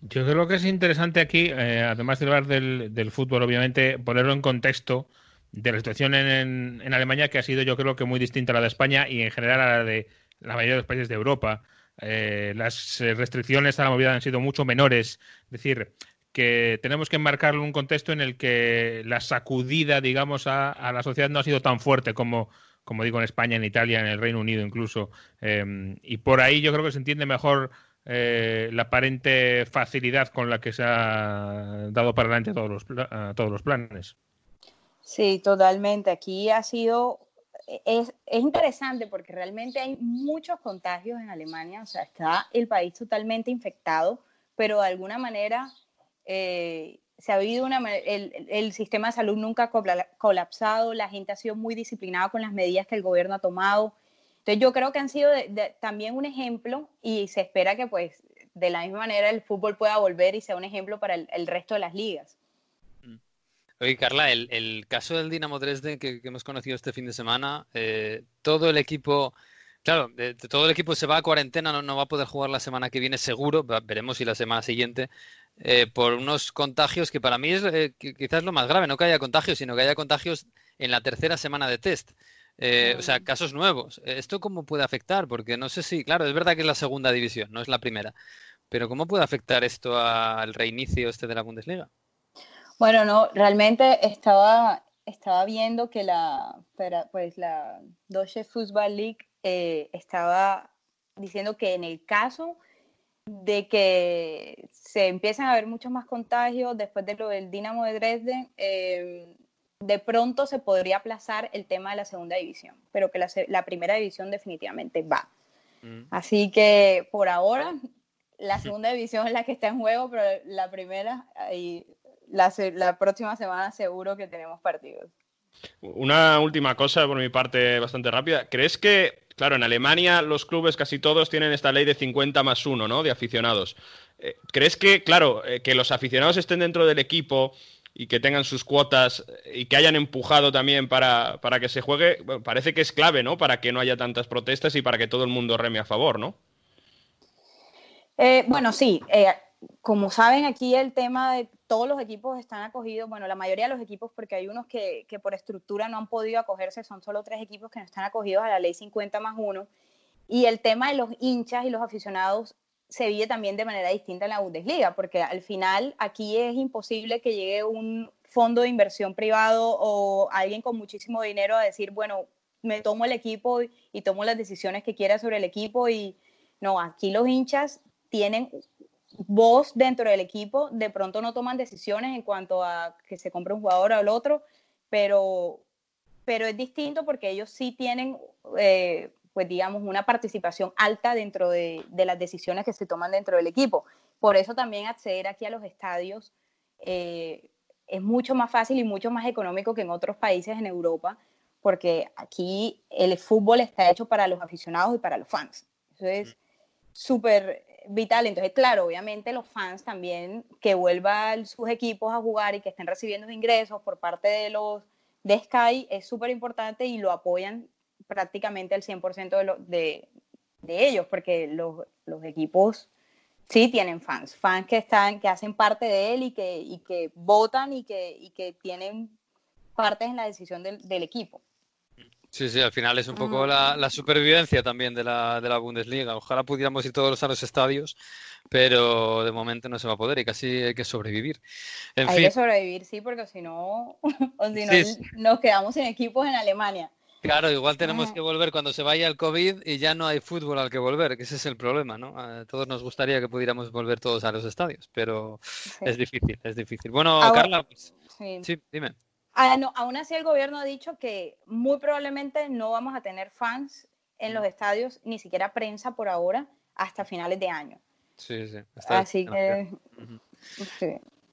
Yo creo que es interesante aquí, eh, además de hablar del, fútbol, obviamente, ponerlo en contexto de la situación en, en, Alemania, que ha sido yo creo que muy distinta a la de España y en general a la de la mayoría de los países de Europa. Eh, las restricciones a la movilidad han sido mucho menores. Es decir, que tenemos que enmarcarlo en un contexto en el que la sacudida, digamos, a, a la sociedad no ha sido tan fuerte como, como digo, en España, en Italia, en el Reino Unido incluso. Em, y por ahí yo creo que se entiende mejor eh, la aparente facilidad con la que se ha dado para adelante todos los, todos los planes. Sí, totalmente. Aquí ha sido, es, es, interesante porque realmente hay muchos contagios en Alemania, o sea, está el país totalmente infectado, pero de alguna manera eh, se ha habido una, el, el, sistema de salud nunca ha colapsado, la gente ha sido muy disciplinada con las medidas que el gobierno ha tomado. Entonces yo creo que han sido también un ejemplo y se espera que pues de la misma manera el fútbol pueda volver y sea un ejemplo para el, resto de las ligas. Mm. Oye, Carla, el, el caso del Dinamo Dresden que, que, hemos conocido este fin de semana, eh, todo el equipo Claro, de, todo el equipo se va a cuarentena, no, no, va a poder jugar la semana que viene seguro, veremos si la semana siguiente, eh, por unos contagios que para mí es eh, quizás lo más grave, no que haya contagios, sino que haya contagios en la tercera semana de test. Eh, o sea, casos nuevos. ¿Esto cómo puede afectar? Porque no sé si, claro, es verdad que es la segunda división, no es la primera, pero ¿cómo puede afectar esto al reinicio este de la Bundesliga? Bueno, no, realmente estaba, estaba viendo que la, pues la Deutsche Fußball League eh, estaba diciendo que en el caso de que se empiezan a ver muchos más contagios después de lo del Dinamo de Dresden, eh, de pronto se podría aplazar el tema de la segunda división, pero que la, primera división definitivamente va. Mm. Así que por ahora la segunda división es la que está en juego, pero la primera y la, la próxima semana seguro que tenemos partidos. Una última cosa por mi parte bastante rápida. ¿Crees que Claro, en Alemania los clubes casi todos tienen esta ley de 50 más 1, ¿no? De aficionados. Eh, ¿Crees que, claro, eh, que los aficionados estén dentro del equipo y que tengan sus cuotas y que hayan empujado también para, para que se juegue, parece que es clave, ¿no? Para que no haya tantas protestas y para que todo el mundo reme a favor, ¿no? Eh, bueno, sí. Como saben, aquí el tema de todos los equipos están acogidos, bueno, la mayoría de los equipos, porque hay unos que, que por estructura no han podido acogerse, son solo tres equipos que no están acogidos a la ley 50 más 1. Y el tema de los hinchas y los aficionados se vive también de manera distinta en la Bundesliga, porque al final aquí es imposible que llegue un fondo de inversión privado o alguien con muchísimo dinero a decir, bueno, me tomo el equipo y, tomo las decisiones que quiera sobre el equipo y no, aquí los hinchas tienen voz dentro del equipo, de pronto no toman decisiones en cuanto a que se compre un jugador o el otro, pero, pero es distinto porque ellos sí tienen eh, pues digamos, una participación alta dentro de, las decisiones que se toman dentro del equipo. Por eso también acceder aquí a los estadios eh, es mucho más fácil y mucho más económico que en otros países en Europa, porque aquí el fútbol está hecho para los aficionados y para los fans. Eso es súper vital. Entonces, claro, obviamente los fans también que vuelvan sus equipos a jugar y que estén recibiendo ingresos por parte de los de Sky es súper importante y lo apoyan prácticamente el 100% de, de, ellos, porque los, los, equipos sí tienen fans, fans que, están, que hacen parte de él y que, y que votan y que, y que tienen partes en la decisión del, del equipo. Sí, sí, al final es un poco la, la, supervivencia también de la, de la Bundesliga. Ojalá pudiéramos ir todos a los estadios, pero de momento no se va a poder y casi hay que sobrevivir. hay que sobrevivir, sí, porque si no, o si no nos quedamos sin equipos en Alemania. Claro, igual tenemos que volver cuando se vaya el COVID y ya no hay fútbol al que volver, que ese es el problema, ¿no? A todos nos gustaría que pudiéramos volver todos a los estadios, pero es difícil, es difícil. Bueno, Carla, pues, sí. dime. Ah, aún así el gobierno ha dicho que muy probablemente no vamos a tener fans en los estadios, ni siquiera prensa por ahora, hasta finales de año. Sí, sí. Así que...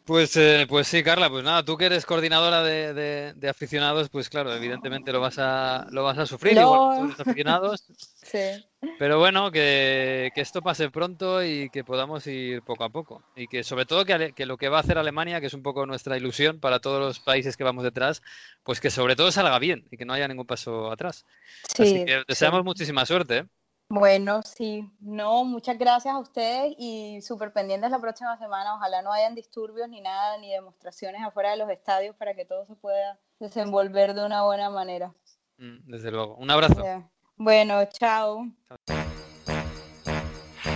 Pues, eh, pues sí, Carla, pues nada, tú que eres coordinadora de, de, aficionados, pues claro, evidentemente lo vas a, lo vas a sufrir, igual los aficionados. sí. Pero bueno, que, que, esto pase pronto y que podamos ir poco a poco. Y que sobre todo que, que, lo que va a hacer Alemania, que es un poco nuestra ilusión para todos los países que vamos detrás, pues que sobre todo salga bien y que no haya ningún paso atrás. Sí, Así que deseamos muchísima suerte. ¿eh? Bueno, sí, no, muchas gracias a ustedes y súper pendientes la próxima semana. Ojalá no hayan disturbios ni nada, ni demostraciones afuera de los estadios para que todo se pueda desenvolver de una buena manera. Mm, desde luego. Un abrazo. Bueno, ciao.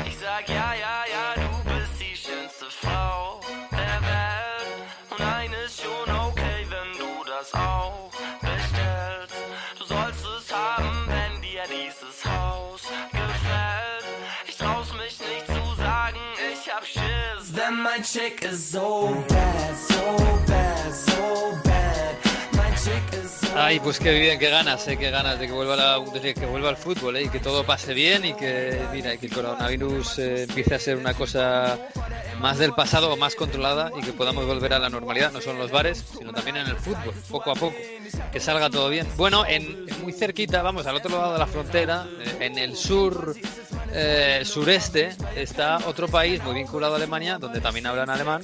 Ich sag ja, ja, ja, du bist die schönste Frau der Welt. Und eines schon okay, wenn du das auch bestellst. Du sollst es haben, wenn dir dieses Haus gefällt. Ich trau's mich nicht zu sagen, ich hab Schiss. Denn mein Chick ist so bad, so bad. Ay, pues qué bien, qué ganas, eh, qué ganas de que vuelva la que vuelva al fútbol, eh, y que todo pase bien y que mira, que el coronavirus eh, empiece a ser una cosa más del pasado o más controlada y que podamos volver a la normalidad, no solo en los bares, sino también en el fútbol, poco a poco, que salga todo bien. Bueno, en, muy cerquita, vamos, al otro lado de la frontera, eh, en el sur eh, sureste está otro país muy vinculado a Alemania, donde también hablan alemán,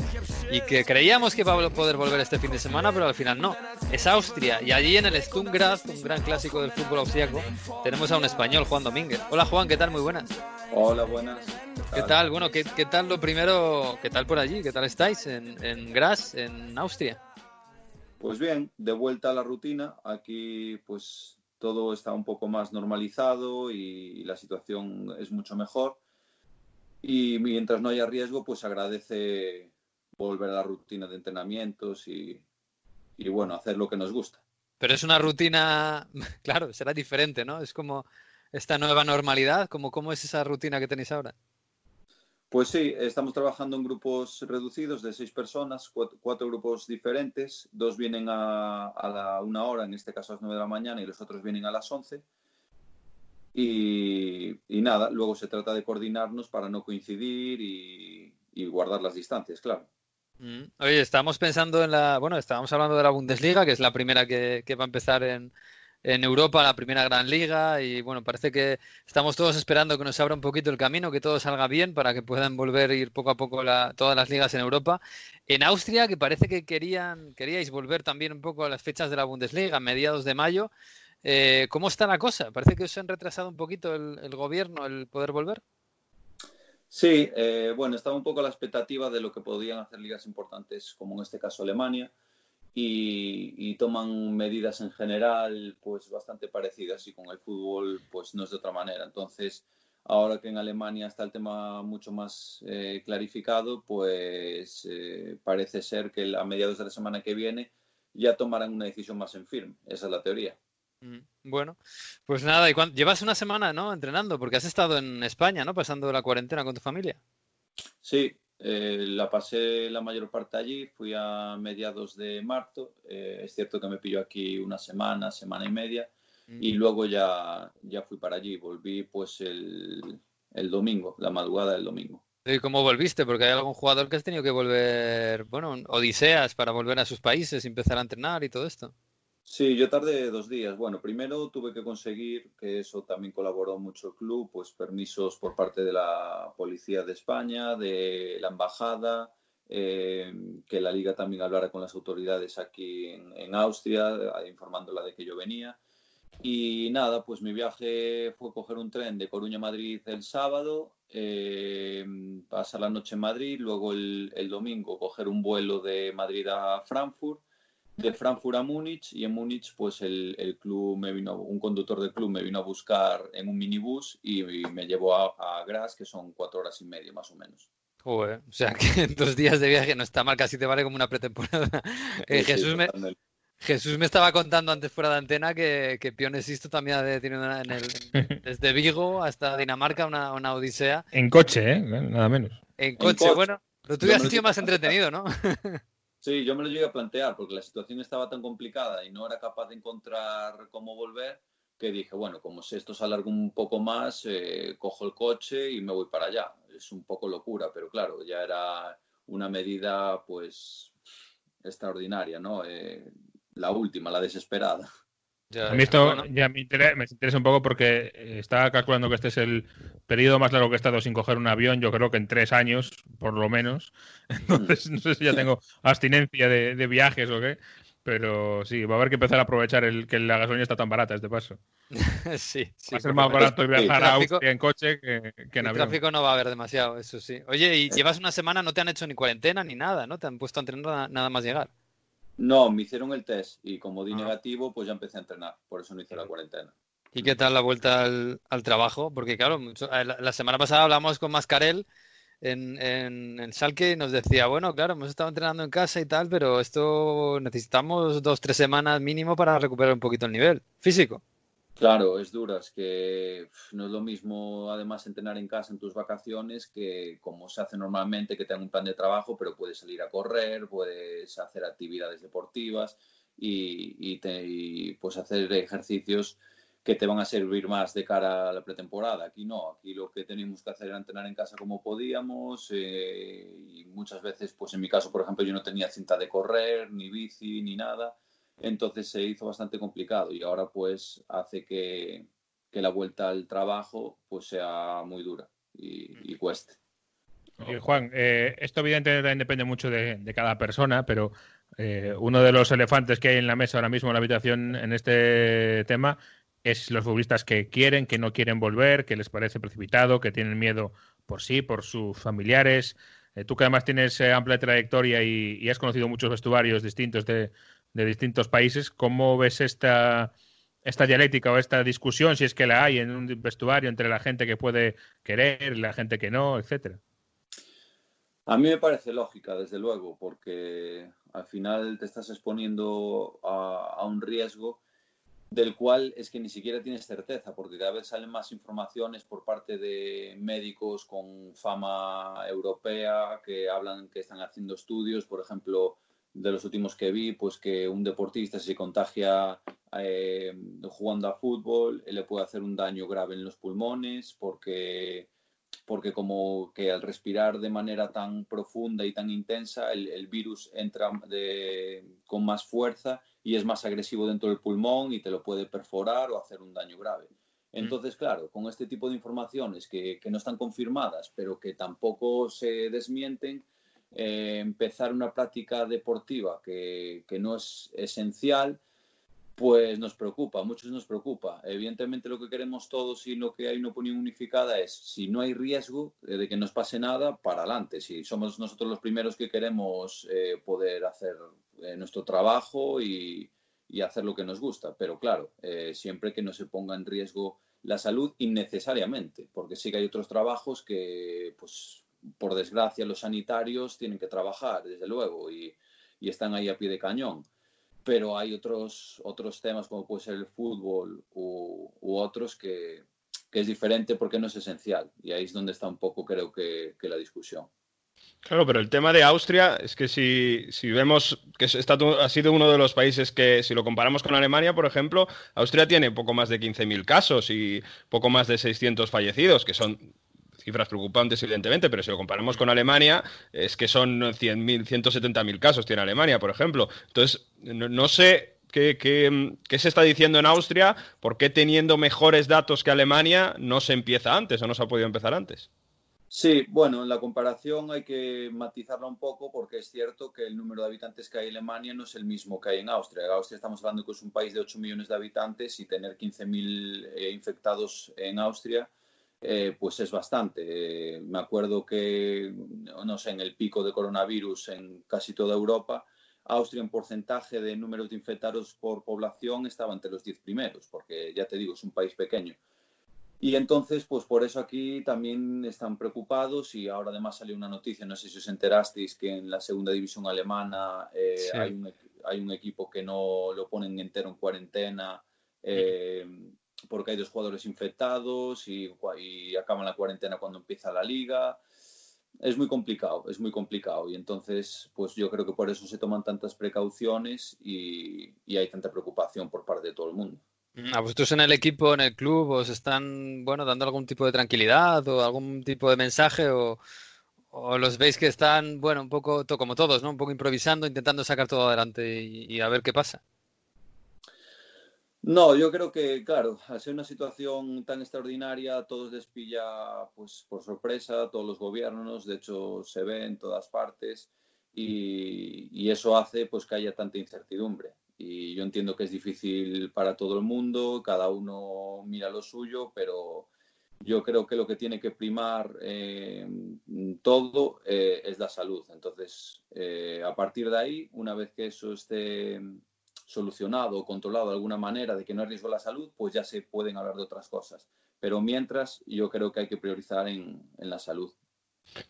y que creíamos que iba a poder volver este fin de semana, pero al final no. Es Austria, y allí en el Sturmgras, un gran clásico del fútbol austriaco, tenemos a un español, Juan Domínguez. Hola Juan, ¿qué tal? Muy buenas. Hola, buenas. ¿Qué tal? Bueno, ¿qué, ¿qué, tal lo primero? ¿Qué tal por allí? ¿Qué tal estáis en, en Graz, en Austria? Pues bien, de vuelta a la rutina. Aquí, pues todo está un poco más normalizado y, la situación es mucho mejor. Y mientras no haya riesgo, pues agradece volver a la rutina de entrenamientos y, y bueno, hacer lo que nos gusta. Pero es una rutina, claro, será diferente, ¿no? Es como esta nueva normalidad, como cómo es esa rutina que tenéis ahora. Pues sí, estamos trabajando en grupos reducidos de seis personas, cuatro, grupos diferentes. Dos vienen a, la una hora, en este caso a las nueve de la mañana, y los otros vienen a las once. Y, nada, luego se trata de coordinarnos para no coincidir y, guardar las distancias, claro. Mm. Oye, estamos pensando en la. Bueno, estábamos hablando de la Bundesliga, que es la primera que, va a empezar en, en Europa la primera gran liga y bueno, parece que estamos todos esperando que nos abra un poquito el camino, que todo salga bien para que puedan volver a ir poco a poco todas las ligas en Europa. En Austria, que parece que querían, queríais volver también un poco a las fechas de la Bundesliga, mediados de mayo. Eh, ¿Cómo está la cosa? Parece que os han retrasado un poquito el, gobierno el poder volver. Sí, eh, bueno, estaba un poco a la expectativa de lo que podían hacer ligas importantes, como en este caso Alemania, y, toman medidas en general pues bastante parecidas y con el fútbol pues no es de otra manera. Entonces, ahora que en Alemania está el tema mucho más eh, clarificado, pues eh, parece ser que a mediados de la semana que viene ya tomarán una decisión más en firme. Esa es la teoría. Mm, bueno, pues nada, y llevas una semana, ¿no? Entrenando, porque has estado en España, ¿no? Pasando la cuarentena con tu familia. Sí, eh, la pasé la mayor parte allí, fui a mediados de marzo, eh, es cierto que me pilló aquí una semana, semana y media, y mm. luego ya, ya fui para allí, volví pues el, el domingo, la madrugada del domingo. ¿Y cómo volviste? Porque hay algún jugador que has tenido que volver, bueno, odiseas para volver a sus países y empezar a entrenar y todo esto. Sí, yo tardé dos días. Bueno, primero tuve que conseguir, que eso también colaboró mucho el club, pues permisos por parte de la Policía de España, de la Embajada, eh, que la liga también hablara con las autoridades aquí en, Austria, informándola de que yo venía. Y nada, pues mi viaje fue coger un tren de Coruña a Madrid el sábado, eh, pasar la noche en Madrid, luego el, el domingo coger un vuelo de Madrid a Frankfurt de Frankfurt a Múnich y en Múnich pues el, el, club me vino, un conductor del club me vino a buscar en un minibús y, me llevó a, a, Graz, que son cuatro horas y media más o menos. Joder, o sea que en dos días de viaje no está mal, casi te vale como una pretemporada. Eh, Jesús, me, Jesús me estaba contando antes fuera de antena que, que Pionesisto también tiene una, en el, desde Vigo hasta Dinamarca una, una, odisea. En coche, ¿eh? nada menos. En coche, bueno, pero tú hubieras sido más entretenido, ¿no? Sí, yo me lo llegué a plantear porque la situación estaba tan complicada y no era capaz de encontrar cómo volver que dije, bueno, como si esto se alarga un poco más, eh, cojo el coche y me voy para allá. Es un poco locura, pero claro, ya era una medida pues extraordinaria, ¿no? Eh, la última, la desesperada a mí esto ya me interesa, un poco porque eh, estaba calculando que este es el periodo más largo que he estado sin coger un avión, yo creo que en tres años, por lo menos. Entonces, no sé si ya tengo abstinencia de, viajes o qué, pero sí, va a haber que empezar a aprovechar el que la gasolina está tan barata este paso. sí, sí. Va a ser más barato viajar a Austria en coche que, en avión. El tráfico no va a haber demasiado, eso sí. Oye, y llevas una semana, no te han hecho ni cuarentena ni nada, ¿no? Te han puesto a entrenar nada más llegar. No, me hicieron el test y como di ah. negativo, pues ya empecé a entrenar. Por eso no hice la cuarentena. ¿Y qué tal la vuelta al, trabajo? Porque claro, eh, la, semana pasada hablamos con Mascarel en, en, en, Salque y nos decía, bueno, claro, hemos estado entrenando en casa y tal, pero esto necesitamos dos, tres semanas mínimo para recuperar un poquito el nivel físico. Claro, es dura, es que no es lo mismo además entrenar en casa en tus vacaciones que como se hace normalmente, que tengas un plan de trabajo, pero puedes salir a correr, puedes hacer actividades deportivas y, pues hacer ejercicios que te van a servir más de cara a la pretemporada. Aquí no, aquí lo que tenemos que hacer era entrenar en casa como podíamos eh, y muchas veces, pues en mi caso, por ejemplo, yo no tenía cinta de correr, ni bici, ni nada entonces se hizo bastante complicado y ahora pues hace que, la vuelta al trabajo pues sea muy dura y, cueste. Juan, eh, esto evidentemente depende mucho de, cada persona, pero eh, uno de los elefantes que hay en la mesa ahora mismo en la habitación en este tema es los futbolistas que quieren, que no quieren volver, que les parece precipitado, que tienen miedo por sí, por sus familiares. Eh, tú que además tienes amplia trayectoria y, has conocido muchos vestuarios distintos de, de distintos países. ¿Cómo ves esta, esta dialéctica o esta discusión, si es que la hay en un vestuario entre la gente que puede querer la gente que no, etcétera? A mí me parece lógica, desde luego, porque al final te estás exponiendo a, un riesgo del cual es que ni siquiera tienes certeza, porque cada vez salen más informaciones por parte de médicos con fama europea que hablan que están haciendo estudios, por ejemplo, de los últimos que vi, pues que un deportista si se contagia eh, jugando a fútbol le puede hacer un daño grave en los pulmones porque porque como que al respirar de manera tan profunda y tan intensa, el, virus entra con más fuerza y es más agresivo dentro del pulmón y te lo puede perforar o hacer un daño grave. Mm. Entonces, claro, con este tipo de informaciones que, no están confirmadas, pero que tampoco se desmienten, eh, empezar una práctica deportiva que, que no es esencial, pues nos preocupa, a muchos nos preocupa. Evidentemente lo que queremos todos y lo que hay una opinión unificada es, si no hay riesgo de que nos pase nada, para adelante. Si somos nosotros los primeros que queremos eh, poder hacer eh, nuestro trabajo y, hacer lo que nos gusta. Pero claro, eh, siempre que no se ponga en riesgo la salud innecesariamente, porque sí que hay otros trabajos que, pues, por desgracia, los sanitarios tienen que trabajar, desde luego, y están ahí a pie de cañón pero hay otros, otros temas como puede ser el fútbol u, otros que, es diferente porque no es esencial. Y ahí es donde está un poco, creo que, la discusión. Claro, pero el tema de Austria es que si, si vemos que ha sido uno de los países que, si lo comparamos con Alemania, por ejemplo, Austria tiene poco más de 15.000 casos y poco más de 600 fallecidos, que son cifras preocupantes, evidentemente, pero si lo comparamos con Alemania, es que son 100.000, 170.000 casos tiene Alemania, por ejemplo. Entonces, no, sé Qué, qué, se está diciendo en Austria? ¿Por qué teniendo mejores datos que Alemania no se empieza antes o no se ha podido empezar antes? Sí, bueno, en la comparación hay que matizarla un poco porque es cierto que el número de habitantes que hay en Alemania no es el mismo que hay en Austria. En Austria estamos hablando que es un país de 8 millones de habitantes y tener 15.000 eh, infectados en Austria eh, pues es bastante. Eh, me acuerdo que, no sé, en el pico de coronavirus en casi toda Europa, Austria en porcentaje de números de infectados por población estaba entre los 10 primeros, porque ya te digo, es un país pequeño. Y entonces, pues por eso aquí también están preocupados y ahora además salió una noticia, no sé si os enterasteis, que en la segunda división alemana eh, hay, un, hay, un, equipo que no lo ponen entero en cuarentena porque hay dos jugadores infectados y, acaban la cuarentena cuando empieza la liga. Es muy complicado, es muy complicado. Y entonces, pues yo creo que por eso se toman tantas precauciones y, hay tanta preocupación por parte de todo el mundo. Mm, ¿A vosotros en el equipo, en el club, os están bueno, dando algún tipo de tranquilidad o algún tipo de mensaje o, los veis que están, bueno, un poco como todos, ¿no? Un poco improvisando, intentando sacar todo adelante y a ver qué pasa? No, yo creo que, claro, al ser una situación tan extraordinaria, todos les pilla pues, por sorpresa, todos los gobiernos, de hecho se ve en todas partes y, eso hace pues, que haya tanta incertidumbre. Y yo entiendo que es difícil para todo el mundo, cada uno mira lo suyo, pero yo creo que lo que tiene que primar eh, todo eh, es la salud. Entonces, eh, a partir de ahí, una vez que eso esté solucionado o controlado de alguna manera de que no hay riesgo a la salud, pues ya se pueden hablar de otras cosas. Pero mientras, yo creo que hay que priorizar en, la salud.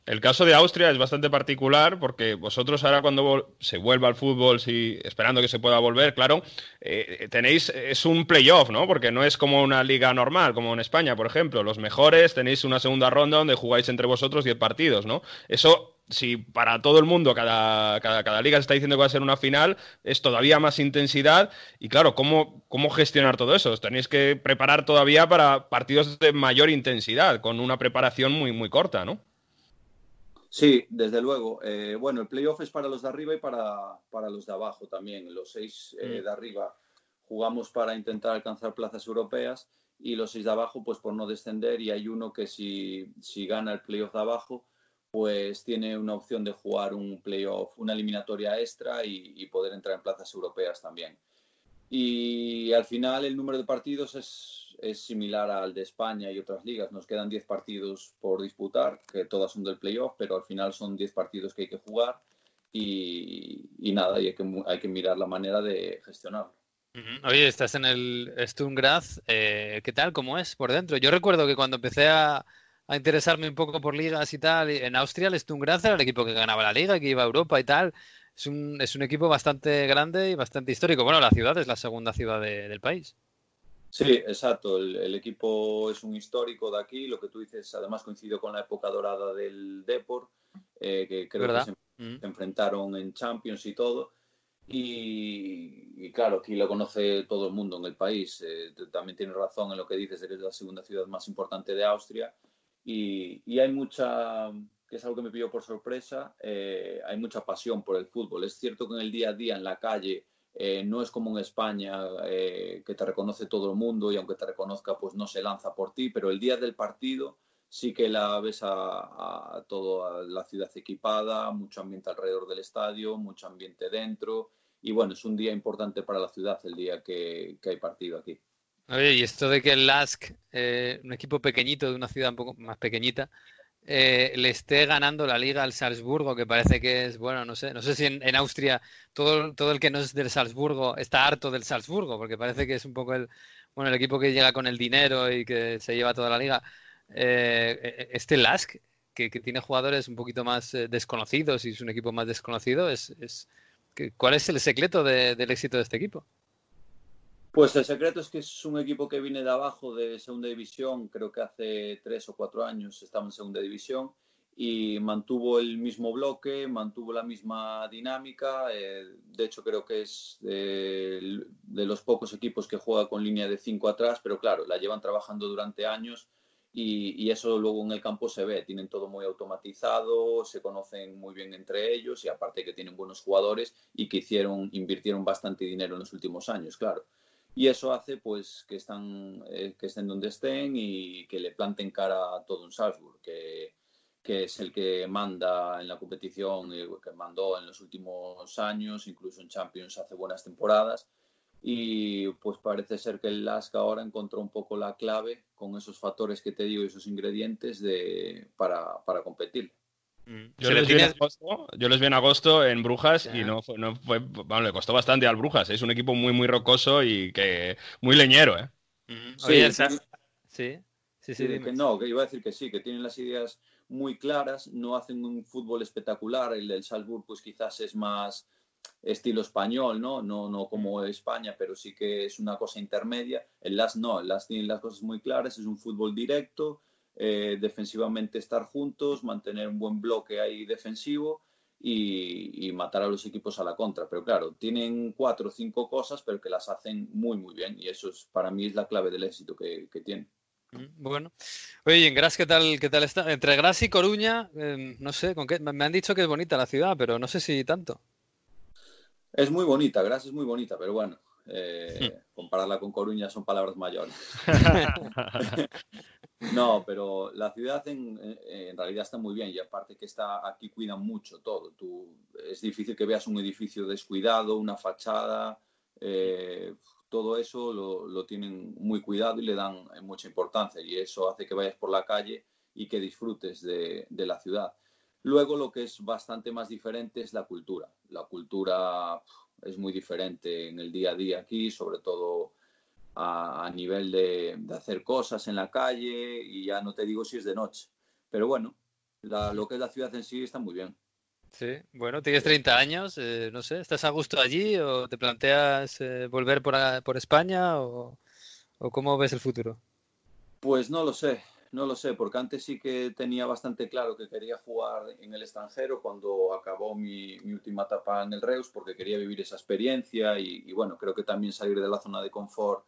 El caso de Austria es bastante particular porque vosotros ahora cuando se vuelva al fútbol, si, esperando que se pueda volver, claro, eh, tenéis, es un playoff, ¿no? Porque no es como una liga normal, como en España, por ejemplo. Los mejores tenéis una segunda ronda donde jugáis entre vosotros 10 partidos, ¿no? Eso si para todo el mundo cada, cada, liga se está diciendo que va a ser una final, es todavía más intensidad. Y claro, ¿cómo, ¿cómo gestionar todo eso? tenéis que preparar todavía para partidos de mayor intensidad, con una preparación muy, muy corta, ¿no? Sí, desde luego. Eh, bueno, el playoff es para los de arriba y para, para los de abajo también. Los seis eh, mm. de arriba jugamos para intentar alcanzar plazas europeas y los seis de abajo, pues por no descender. Y hay uno que si, si gana el playoff de abajo, pues tiene una opción de jugar un playoff, una eliminatoria extra y, poder entrar en plazas europeas también. Y al final el número de partidos es, similar al de España y otras ligas. Nos quedan 10 partidos por disputar, que todas son del playoff, pero al final son 10 partidos que hay que jugar y, nada, y hay que, mirar la manera de gestionarlo. Oye, estás en el Sturm eh, ¿qué tal? ¿Cómo es por dentro? Yo recuerdo que cuando empecé a, a interesarme un poco por ligas y tal. En Austria el Sturm Graz era el equipo que ganaba la liga, que iba a Europa y tal. Es un, es un equipo bastante grande y bastante histórico. Bueno, la ciudad es la segunda ciudad del país. Sí, exacto. El, equipo es un histórico de aquí. Lo que tú dices, además coincidió con la época dorada del Deport, eh, que creo que mm. se, enfrentaron en Champions y todo. Y, claro, aquí lo conoce todo el mundo en el país. Eh, también tienes razón en lo que dices, eres la segunda ciudad más importante de Austria y, hay mucha, que es algo que me pilló por sorpresa, eh, hay mucha pasión por el fútbol. Es cierto que en el día a día, en la calle, eh, no es como en España, eh, que te reconoce todo el mundo y aunque te reconozca, pues no se lanza por ti, pero el día del partido sí que la ves a, toda la ciudad equipada, mucho ambiente alrededor del estadio, mucho ambiente dentro. Y bueno, es un día importante para la ciudad el día que hay partido aquí. Oye, y esto de que el LASK, eh, un equipo pequeñito de una ciudad un poco más pequeñita, eh, le esté ganando la liga al Salzburgo, que parece que es, bueno, no sé, no sé si en, Austria todo, todo el que no es del Salzburgo está harto del Salzburgo, porque parece que es un poco el, bueno, el equipo que llega con el dinero y que se lleva toda la liga. Eh, este LASK, que, que, tiene jugadores un poquito más desconocidos y es un equipo más desconocido, es, es ¿cuál es el secreto de, del éxito de este equipo? Pues el secreto es que es un equipo que viene de abajo de segunda división, creo que hace tres o cuatro años estaba en segunda división y mantuvo el mismo bloque, mantuvo la misma dinámica. Eh, de hecho, creo que es de, los pocos equipos que juega con línea de cinco atrás, pero claro, la llevan trabajando durante años y, y, eso luego en el campo se ve. Tienen todo muy automatizado, se conocen muy bien entre ellos y aparte que tienen buenos jugadores y que hicieron, invirtieron bastante dinero en los últimos años, claro y eso hace pues que están eh, que estén donde estén y que le planten cara a todo un Salzburg que, que es el que manda en la competición y que mandó en los últimos años incluso en Champions hace buenas temporadas. Y pues parece ser que el Lask ahora encontró un poco la clave con esos factores que te digo y esos ingredientes de, para, para competir Mm. Yo, les tienes... agosto, yo, les vi en agosto en Brujas yeah. y no fue, no fue bueno, le costó bastante al Brujas. ¿eh? Es un equipo muy, muy rocoso y que muy leñero, ¿eh? Mm. Sí, Oye, sí, sí, sí, sí que no, que iba a decir que sí, que tienen las ideas muy claras, no hacen un fútbol espectacular. El del Salzburg, pues quizás es más estilo español, ¿no? No, no como España, pero sí que es una cosa intermedia. El Las no, el Las tiene las cosas muy claras, es un fútbol directo eh, defensivamente estar juntos, mantener un buen bloque ahí defensivo y, y, matar a los equipos a la contra. Pero claro, tienen cuatro o cinco cosas, pero que las hacen muy, muy bien y eso es, para mí es la clave del éxito que, que tienen. Mm, bueno, oye, ¿y en Gras qué tal, qué tal está? Entre Gras y Coruña, eh, no sé, ¿con qué? me han dicho que es bonita la ciudad, pero no sé si tanto. Es muy bonita, Gras es muy bonita, pero bueno, eh, compararla con Coruña son palabras mayores. no, pero la ciudad en, realidad está muy bien y aparte que está aquí cuidan mucho todo. Es difícil que veas un edificio descuidado, una fachada, eh, todo eso lo, tienen muy cuidado y le dan mucha importancia y eso hace que vayas por la calle y que disfrutes de la ciudad. Luego lo que es bastante más diferente es la cultura. La cultura es muy diferente en el día a día aquí, sobre todo a, a nivel de, de, hacer cosas en la calle y ya no te digo si es de noche. Pero bueno, la, lo que es la ciudad en sí está muy bien. Sí, bueno, tienes 30 años, eh, no sé, ¿estás a gusto allí o te planteas eh, volver por, a, por España o, o cómo ves el futuro? Pues no lo sé, no lo sé, porque antes sí que tenía bastante claro que quería jugar en el extranjero cuando acabó mi, mi última etapa en el Reus, porque quería vivir esa experiencia y, y, bueno, creo que también salir de la zona de confort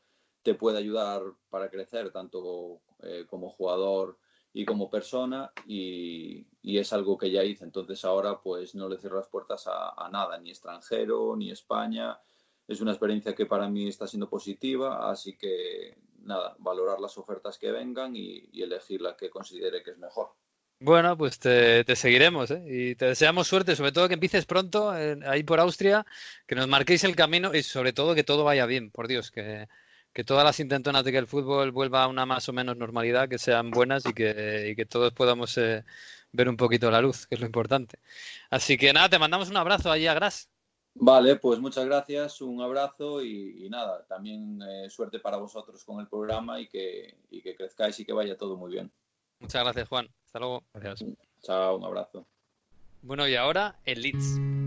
te puede ayudar para crecer, tanto eh, como jugador y como persona, y, es algo que ya hice. Entonces ahora pues no le cierro las puertas a, nada, ni extranjero, ni España. Es una experiencia que para mí está siendo positiva, así que nada, valorar las ofertas que vengan y, elegir la que considere que es mejor. Bueno, pues te, te seguiremos ¿eh? y te deseamos suerte, sobre todo que empieces pronto eh, ahí por Austria, que nos marquéis el camino y sobre todo que todo vaya bien, por Dios, que, que todas las intentonas de que el fútbol vuelva a una más o menos normalidad, que sean buenas y que, y que todos podamos eh, ver un poquito la luz, que es lo importante. Así que nada, te mandamos un abrazo allí a Gras. Vale, pues muchas gracias, un abrazo y, y nada, también eh, suerte para vosotros con el programa y que, y que crezcáis y que vaya todo muy bien. Muchas gracias, Juan. Hasta luego. Gracias. Chao, un abrazo. Bueno, y ahora el Leeds.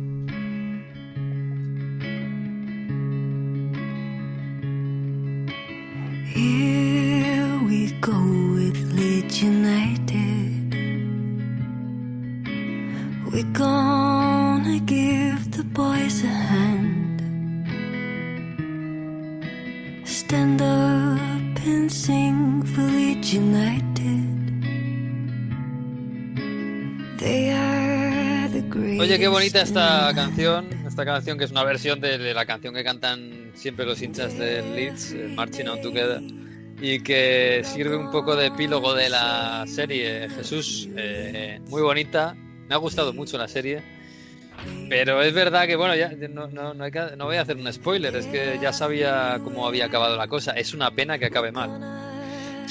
Oye, qué bonita esta canción, esta canción que es una versión de, la canción que cantan siempre los hinchas del Leeds, eh, Marching On Together, y que sirve un poco de epílogo de la serie. Jesús, eh, muy bonita, me ha gustado mucho la serie, pero es verdad que, bueno, ya no, no, no, voy a hacer un spoiler, es que ya sabía cómo había acabado la cosa, es una pena que acabe mal.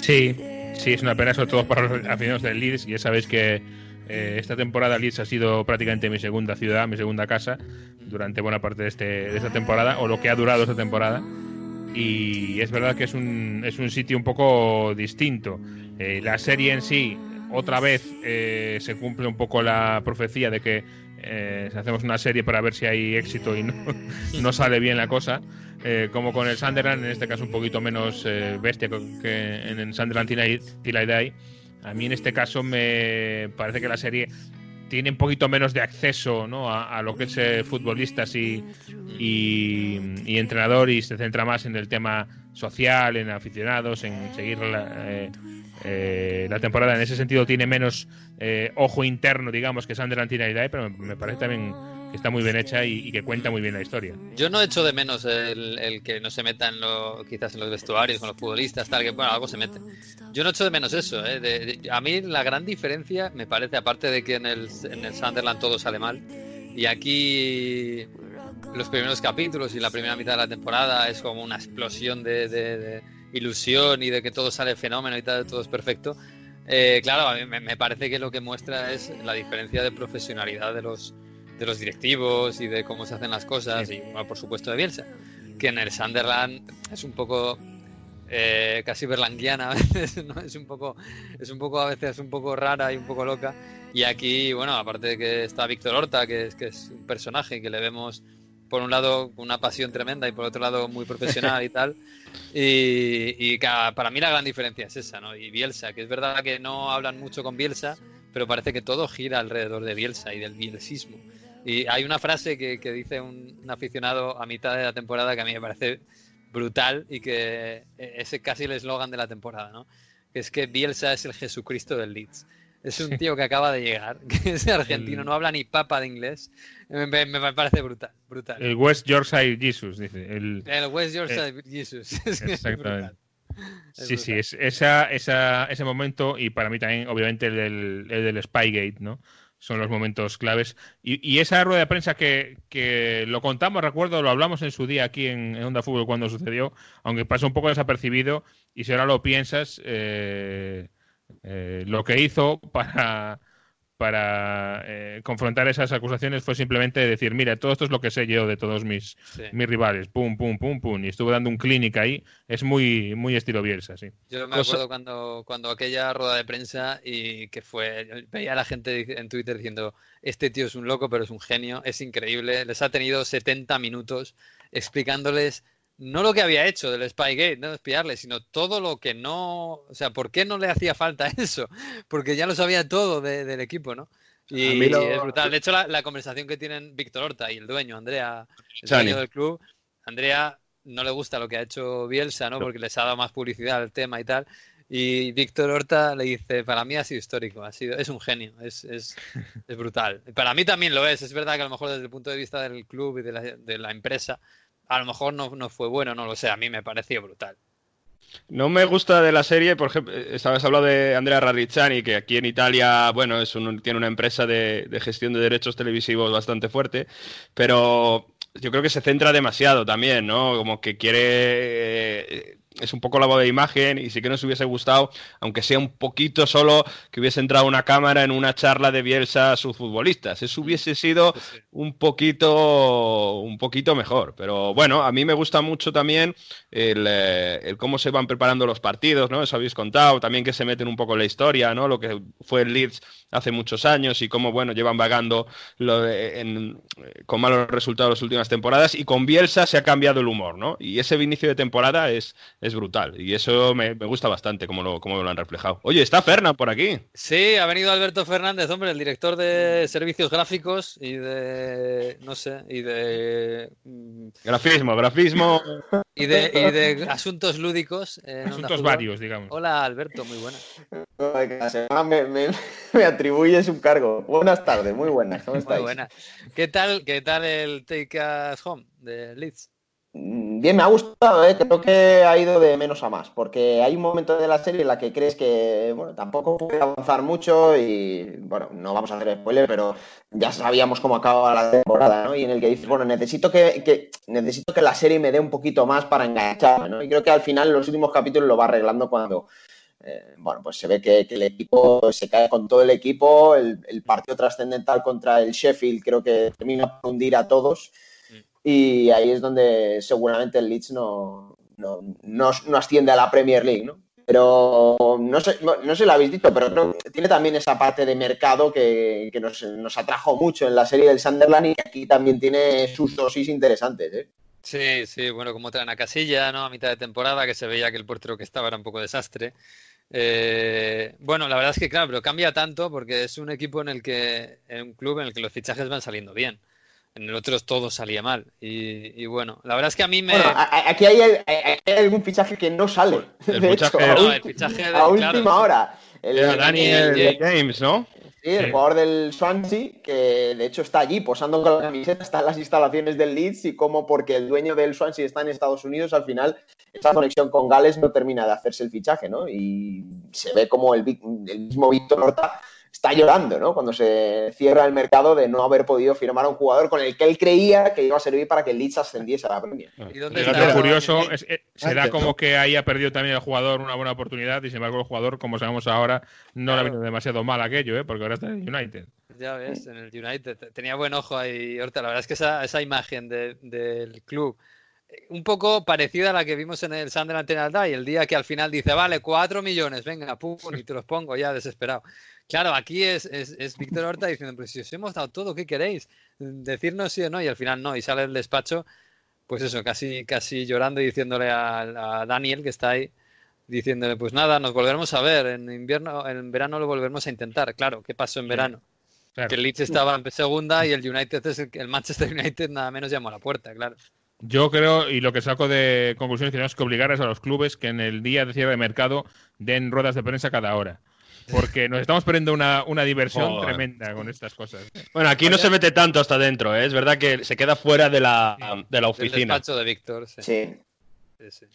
Sí, sí, es una pena, sobre todo para los aficionados del Leeds, ya sabéis que eh, esta temporada Leeds ha sido prácticamente mi segunda ciudad, mi segunda casa, durante buena parte de, este, de esta temporada, o lo que ha durado esta temporada. Y es verdad que es un, es un sitio un poco distinto. Eh, la serie en sí, otra vez, eh, se cumple un poco la profecía de que hacemos una serie para ver si hay éxito y no, no sale bien la cosa. como con el Sunderland, en este caso un poquito menos bestia que en el Sunderland Till a mí en este caso me parece que la serie tiene un poquito menos de acceso ¿no? a, lo que es eh, futbolistas y, y, entrenador y se centra más en el tema social, en aficionados, en seguir la, eh, eh, la temporada. En ese sentido tiene menos ojo interno, digamos, que Sunderland tiene pero me parece también que está muy bien hecha y, que cuenta muy bien la historia. Yo no echo de menos el, que no se meta en lo, quizás en los vestuarios con los futbolistas, tal, que bueno, algo se mete. Yo no echo de menos eso. ¿eh? a mí la gran diferencia me parece, aparte de que en el, en el Sunderland todo sale mal, y aquí los primeros capítulos y la primera mitad de la temporada es como una explosión de, ilusión y de que todo sale fenómeno y tal, todo es perfecto. Eh, claro, a mí me parece que lo que muestra es la diferencia de profesionalidad de los, de los directivos y de cómo se hacen las cosas y por supuesto de Bielsa que en el Sunderland es un poco eh, casi berlanguiana a veces ¿no? es un poco es un poco a veces un poco rara y un poco loca. Y aquí bueno aparte de que está Víctor Horta que es que es un personaje que le vemos por un lado una pasión tremenda y por otro lado muy profesional y tal. Y, y para mí la gran diferencia es esa no y Bielsa que es verdad que no hablan mucho con Bielsa pero parece que todo gira alrededor de Bielsa y del bielsismo y hay una frase que, dice un, aficionado a mitad de la temporada que a mí me parece brutal y que es casi el eslogan de la temporada, ¿no? Que es que Bielsa es el Jesucristo del Leeds. Es un tío que acaba de llegar, que es argentino, no habla ni papa de inglés. Me, parece brutal, brutal. El West Yorkshire Jesus, dice. El, West Yorkshire Jesus. exactamente. sí, sí, es esa, esa, ese momento y para mí también, obviamente, el del, el del Spygate, ¿no? Son los momentos claves. Y, esa rueda de prensa que, lo contamos, recuerdo, lo hablamos en su día aquí en, Onda Fútbol cuando sucedió, aunque pasó un poco desapercibido, y si ahora lo piensas, eh, eh, lo que hizo para, para eh, confrontar esas acusaciones fue simplemente decir, mira, todo esto es lo que sé yo de todos mis, mis rivales, pum, pum, pum, pum, y estuvo dando un clínica ahí, es muy, muy estilo Bielsa, sí. Yo me acuerdo cuando, cuando aquella rueda de prensa y que fue, veía a la gente en Twitter diciendo, este tío es un loco, pero es un genio, es increíble, les ha tenido 70 minutos explicándoles no lo que había hecho del Spygate, no espiarle, sino todo lo que no, o sea, ¿por qué no le hacía falta eso? Porque ya lo sabía todo del equipo, ¿no? Y es brutal. De hecho, la, conversación que tienen Víctor Horta y el dueño, Andrea, el dueño del club, Andrea no le gusta lo que ha hecho Bielsa, ¿no? Porque les ha dado más publicidad al tema y tal. Y Víctor Horta le dice, para mí ha sido histórico, ha sido, es un genio, es, es, es brutal. Para mí también lo es, es verdad que a lo mejor desde el punto de vista del club y de la, de la empresa a lo mejor no, no fue bueno, no lo sé, a mí me pareció brutal. No me gusta de la serie, por ejemplo, sabes hablado de Andrea Rarrizzani, que aquí en Italia, bueno, es tiene una empresa de, de, gestión de derechos televisivos bastante fuerte, pero yo creo que se centra demasiado también, ¿no? Como que quiere es un poco la voz de imagen y sí que nos hubiese gustado, aunque sea un poquito solo, que hubiese entrado una cámara en una charla de Bielsa a sus futbolistas. Eso hubiese sido un poquito, un poquito mejor. Pero bueno, a mí me gusta mucho también el, eh, el cómo se van preparando los partidos, ¿no? Eso habéis contado, también que se meten un poco en la historia, ¿no? Lo que fue el Leeds hace muchos años y cómo, bueno, llevan vagando con malos resultados las últimas temporadas y con Bielsa se ha cambiado el humor, ¿no? Y ese inicio de temporada es es brutal. Y eso me, gusta bastante como lo, como lo han reflejado. Oye, está Fernán por aquí. Sí, ha venido Alberto Fernández, hombre, el director de servicios gráficos y de. No sé, y de. Mm, grafismo, grafismo. Y de, y de asuntos lúdicos. asuntos varios, digamos. Hola, Alberto, muy buena. Me, me, me, atribuyes un cargo. Buenas tardes, muy buenas. ¿Cómo estáis? Muy buenas. ¿Qué tal, qué tal el Take Us Home de Leeds? Mm, bien, me ha gustado, ¿eh? creo que ha ido de menos a más, porque hay un momento de la serie en la que crees que, bueno, tampoco puede avanzar mucho y, bueno, no vamos a hacer spoiler, pero ya sabíamos cómo acaba la temporada, ¿no? Y en el que dices, bueno, necesito que, necesito que la serie me dé un poquito más para engancharme, ¿no? Y creo que al final, los últimos capítulos lo va arreglando cuando, eh, bueno, pues se ve que, el equipo se cae con todo el equipo, el, el partido trascendental contra el Sheffield creo que termina por hundir a todos y ahí es donde seguramente el Leeds no, no, asciende a la Premier League, ¿no? Pero no sé, no sé lo habéis dicho, pero tiene también esa parte de mercado que, nos, atrajo mucho en la serie del Sunderland y que aquí también tiene sus dosis interesantes, ¿eh? Sí, sí, bueno, como traen a Casilla, ¿no? A mitad de temporada, que se veía que el portero que estaba era un poco desastre. Eh, bueno, la verdad es que claro, pero cambia tanto porque es un equipo en el que, en un club en el que los fichajes van saliendo bien en el otro todo salía mal. Y, bueno, la verdad es que a mí me. aquí, hay, algún fichaje que no sale. El de hecho, a, última hora. El, Daniel James, ¿no? Sí, el jugador del Swansea, que de hecho está allí posando con la camiseta, está en las instalaciones del Leeds y como porque el dueño del Swansea está en Estados Unidos, al final esa conexión con Gales no termina de hacerse el fichaje, ¿no? Y se ve como el, el mismo Víctor Horta está llorando, ¿no? Cuando se cierra el mercado de no haber podido firmar a un jugador con el que él creía que iba a servir para que el Leeds ascendiese a la Premier. Y lo curioso es, eh, se da como que ahí ha perdido también el jugador una buena oportunidad y sin embargo el jugador, como sabemos ahora, no le ha venido demasiado mal aquello, ¿eh? Porque ahora está en el United. Ya ves, en el United. Tenía buen ojo ahí, Horta. La verdad es que esa, esa imagen del club un poco parecida a la que vimos en el Sunderland y el día que al final dice, vale, cuatro millones, venga, pum, y te los pongo ya desesperado. Claro, aquí es, es, Víctor Horta diciendo, pues si os hemos dado todo, ¿qué queréis? Decirnos sí o no, y al final no, y sale el despacho, pues eso, casi, casi llorando y diciéndole a, Daniel, que está ahí, diciéndole, pues nada, nos volveremos a ver, en invierno, en verano lo volveremos a intentar. Claro, ¿qué pasó en verano? Que el Leeds estaba en segunda y el United es el, el Manchester United nada menos llamó a la puerta, claro. Yo creo, y lo que saco de conclusión es que tenemos que obligar a los clubes que en el día de cierre de mercado den ruedas de prensa cada hora porque nos estamos perdiendo una, diversión tremenda con estas cosas. Bueno, aquí no se mete tanto hasta adentro, ¿eh? es verdad que se queda fuera de la, de la oficina. El de Víctor, sí. sí.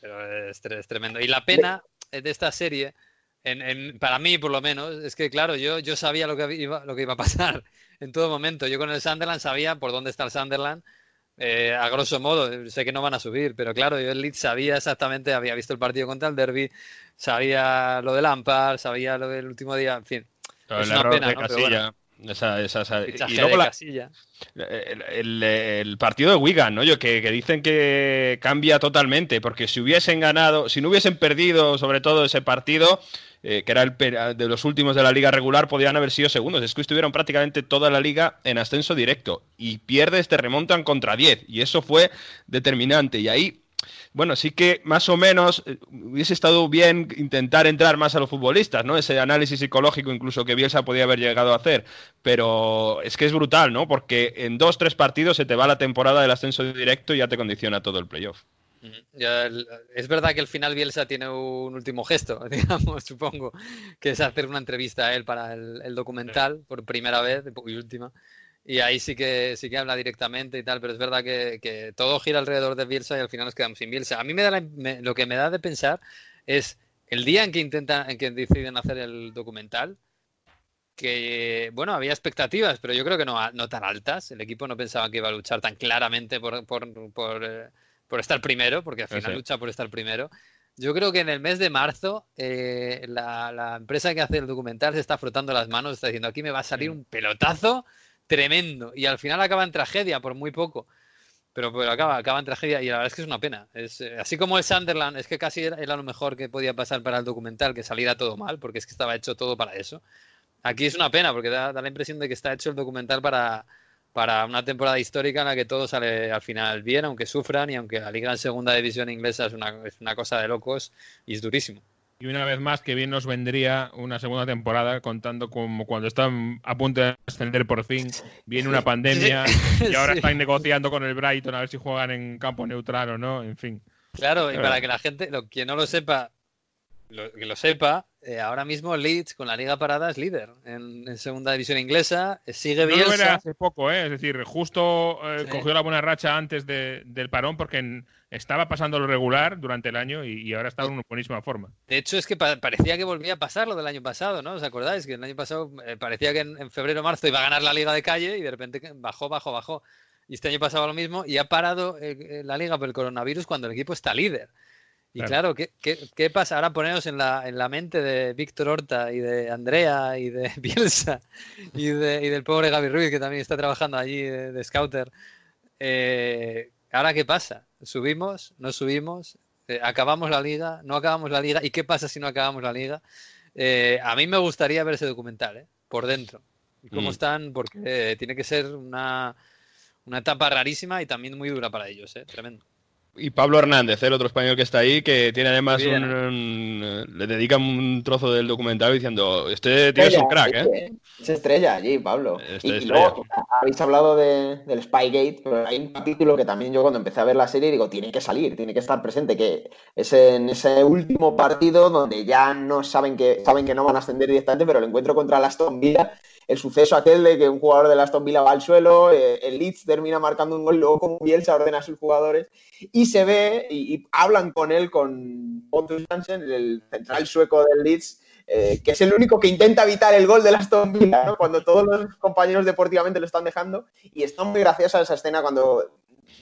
Pero es, tremendo. Y la pena de esta serie, en, para mí por lo menos, es que claro, yo, yo sabía lo que, iba, lo que iba a pasar en todo momento. Yo con el Sunderland sabía por dónde está el Sunderland. Eh, a grosso modo, sé que no van a subir, pero claro, yo el Leeds sabía exactamente, había visto el partido contra el Derby, sabía lo de Lampard, sabía lo del último día, en fin. es una pena, de Casilla. Esa, y luego la, el, el, partido de Wigan, ¿no? Yo, que, que, dicen que cambia totalmente, porque si hubiesen ganado, si no hubiesen perdido sobre todo ese partido, eh, que era el de los últimos de la liga regular, podían haber sido segundos. Es que estuvieron prácticamente toda la liga en ascenso directo y pierdes, te remontan contra 10 y eso fue determinante. Y ahí bueno, sí que más o menos eh, hubiese estado bien intentar entrar más a los futbolistas, ¿no? Ese análisis psicológico incluso que Bielsa podía haber llegado a hacer. Pero es que es brutal, ¿no? Porque en dos, tres partidos se te va la temporada del ascenso directo y ya te condiciona todo el playoff es verdad que al final Bielsa tiene un último gesto, digamos, supongo, que es hacer una entrevista a él para el, documental por primera vez y última. Y ahí sí que sí que habla directamente y tal, pero es verdad que, todo gira alrededor de Bielsa y al final nos quedamos sin Bielsa. A mí me da lo que me da de pensar es el día en que intentan, en que deciden hacer el documental, que bueno, había expectativas, pero yo creo que no, no tan altas. El equipo no pensaba que iba a luchar tan claramente por, por, por eh, por estar primero, porque al final lucha por estar primero. Yo creo que en el mes de marzo eh, la, empresa que hace el documental se está frotando las manos, está diciendo aquí me va a salir un pelotazo tremendo y al final acaba en tragedia por muy poco. Pero, pero acaba, acaba en tragedia y la verdad es que es una pena. Es, eh, así como el Sunderland, es que casi era, lo mejor que podía pasar para el documental, que saliera todo mal, porque es que estaba hecho todo para eso. Aquí es una pena, porque da, da la impresión de que está hecho el documental para, para una temporada histórica en la que todo sale al final bien, aunque sufran y aunque la liga en segunda división inglesa es una, es una cosa de locos y es durísimo. Y una vez más, que bien nos vendría una segunda temporada contando como cuando están a punto de ascender por fin, viene una pandemia y ahora están negociando con el Brighton a ver si juegan en campo neutral o no, en fin. Claro, y para que la gente, lo, quien no lo sepa, que lo sepa, eh, ahora mismo Leeds con la Liga Parada es líder en, segunda división inglesa, eh, sigue bien. No hace poco, ¿eh? es decir, justo cogió la buena racha antes del parón porque estaba pasando lo regular durante el año y, ahora está en una buenísima forma. De hecho, es que parecía que volvía a pasar lo del año pasado, ¿no? ¿Os acordáis? Que el año pasado parecía que en, febrero o marzo iba a ganar la Liga de Calle y de repente bajó, bajó, bajó. Y este año pasaba lo mismo y ha parado la liga por el coronavirus cuando el equipo está líder. Y claro, ¿qué, qué, pasa? Ahora ponemos en la, en la mente de Víctor Horta y de Andrea y de Bielsa y, de, y del pobre Gaby Ruiz, que también está trabajando allí de, scouter. Eh, ¿Ahora qué pasa? ¿Subimos? ¿No subimos? Eh, ¿Acabamos la liga? ¿No acabamos la liga? ¿Y qué pasa si no acabamos la liga? Eh, a mí me gustaría ver ese documental, ¿eh? Por dentro. ¿Cómo mm. están? Porque tiene que ser una, una etapa rarísima y también muy dura para ellos, ¿eh? Tremendo y Pablo Hernández, el otro español que está ahí, que tiene además un, le dedica un trozo del documental diciendo, este tío es un crack, ¿eh? Es estrella allí, Pablo. y, luego, habéis hablado del Spygate, pero hay un capítulo que también yo cuando empecé a ver la serie digo, tiene que salir, tiene que estar presente, que es en ese último partido donde ya no saben que, saben que no van a ascender directamente, pero el encuentro contra el Aston Villa el suceso aquel de que un jugador de Aston Villa va al suelo, eh, el Leeds termina marcando un gol, luego como Bielsa ordena a sus jugadores y se ve y, hablan con él, con Pontus Janssen, el central sueco del Leeds, eh, que es el único que intenta evitar el gol del Aston Villa, cuando todos los compañeros deportivamente lo están dejando. Y está muy graciosa esa escena cuando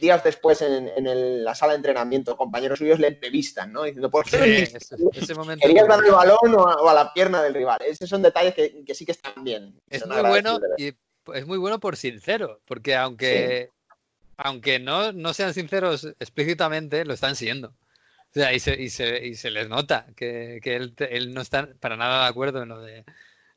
días después en, la sala de entrenamiento, compañeros suyos le entrevistan, ¿no? Diciendo, ¿por qué ese, momento querías dar el balón o a, la pierna del rival? Esos son detalles que, sí que están bien. Es muy bueno y es muy bueno por sincero, porque aunque, aunque no, no sean sinceros explícitamente, lo están siendo. O sea, y se, y se, y se les nota que, que él, él, no está para nada de acuerdo en lo de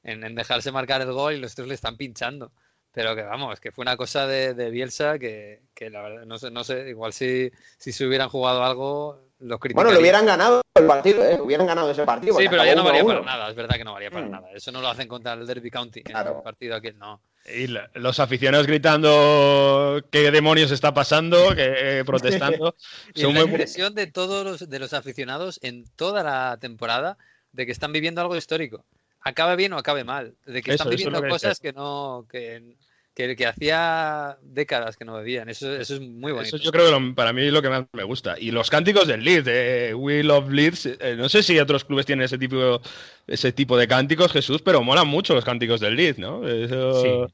en, dejarse marcar el gol y los tres le están pinchando. Pero que vamos, que fue una cosa de, Bielsa que, la verdad, no sé, no sé, igual si, si se hubieran jugado algo, los Bueno, lo hubieran ganado el partido, ¿eh? hubieran ganado ese partido. Sí, pero ya no valía para nada, es verdad que no valía para mm. nada. Eso no lo hacen contra el Derby County, claro. en el partido aquí no. Y los aficionados gritando qué demonios está pasando, que, eh, protestando. y la impresión de todos los, de los aficionados en toda la temporada de que están viviendo algo histórico acabe bien o acabe mal, de que están viviendo cosas que no, que, que, hacía décadas que no bebían. Eso, eso es muy bonito. Eso yo creo que para mí es lo que más me gusta. Y los cánticos del Leeds, de We Love Leeds, eh, no sé si otros clubes tienen ese tipo, ese tipo de cánticos, Jesús, pero molan mucho los cánticos del Leeds, ¿no? Sí.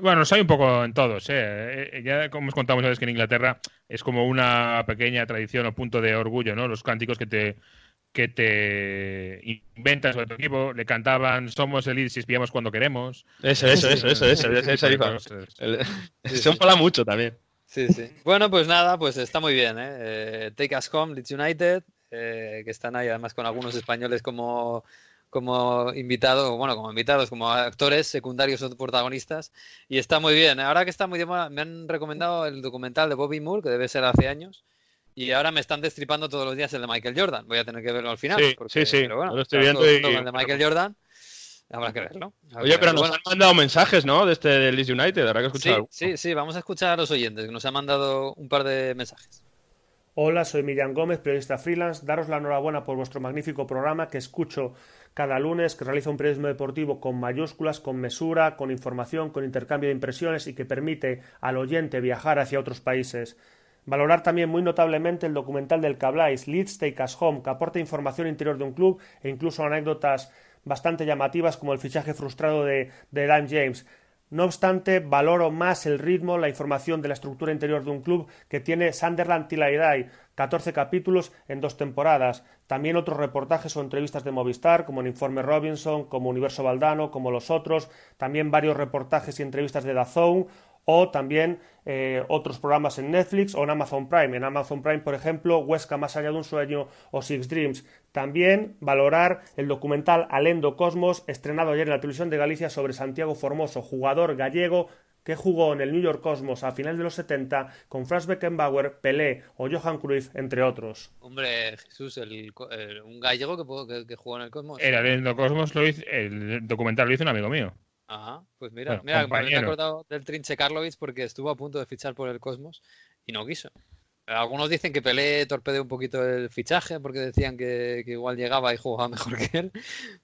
Bueno, los hay un poco en todos. ¿eh? eh ya como os contamos sabes que en Inglaterra es como una pequeña tradición o punto de orgullo, ¿no? Los cánticos que te que te inventas sobre tu equipo, le cantaban Somos el si espiamos cuando queremos. Eso, eso, eso, eso, eso, eso, eso mola mucho también. Sí, sí. Bueno, pues nada, pues está muy bien, ¿eh? eh Take Us Home, Leeds United, eh, que están ahí además con algunos españoles como, como invitados, bueno, como invitados, como actores secundarios o protagonistas, y está muy bien. Ahora que está muy bien, me han recomendado el documental de Bobby Moore, que debe ser hace años, y ahora me están destripando todos los días el de Michael Jordan. Voy a tener que verlo al final. Sí, sí, sí. Pero bueno, lo estoy viendo. Y... El de Michael Jordan. Habrá que verlo. Oye, pero nos han mandado mensajes, ¿no? De este de Leeds United. Habrá que escuchar. Sí, sí, sí. Vamos a escuchar a los oyentes, que nos han mandado un par de mensajes. Hola, soy Miriam Gómez, periodista freelance. Daros la enhorabuena por vuestro magnífico programa que escucho cada lunes, que realiza un periodismo deportivo con mayúsculas, con mesura, con información, con intercambio de impresiones y que permite al oyente viajar hacia otros países. Valorar también muy notablemente el documental del Cablais, Leeds Take Us Home, que aporta información interior de un club e incluso anécdotas bastante llamativas como el fichaje frustrado de, de Dan James. No obstante, valoro más el ritmo, la información de la estructura interior de un club que tiene Sunderland Till 14 capítulos en dos temporadas. También otros reportajes o entrevistas de Movistar, como el Informe Robinson, como Universo Valdano, como los otros. También varios reportajes y entrevistas de Dazón o también eh, otros programas en Netflix o en Amazon Prime. En Amazon Prime, por ejemplo, Huesca más allá de un sueño o Six Dreams. También valorar el documental Alendo Cosmos, estrenado ayer en la televisión de Galicia sobre Santiago Formoso, jugador gallego que jugó en el New York Cosmos a finales de los 70 con Franz Beckenbauer, Pelé o Johan Cruyff, entre otros. Hombre, Jesús, el, un gallego que, que, jugó en el Cosmos. Era el Cosmos, lo hizo, el documental lo hizo un amigo mío. Ajá, pues mira, mira me he acordado del Trinche Karlovic porque estuvo a punto de fichar por el Cosmos y no quiso. Algunos dicen que Pelé torpedeó un poquito el fichaje porque decían que, igual llegaba y jugaba mejor que él.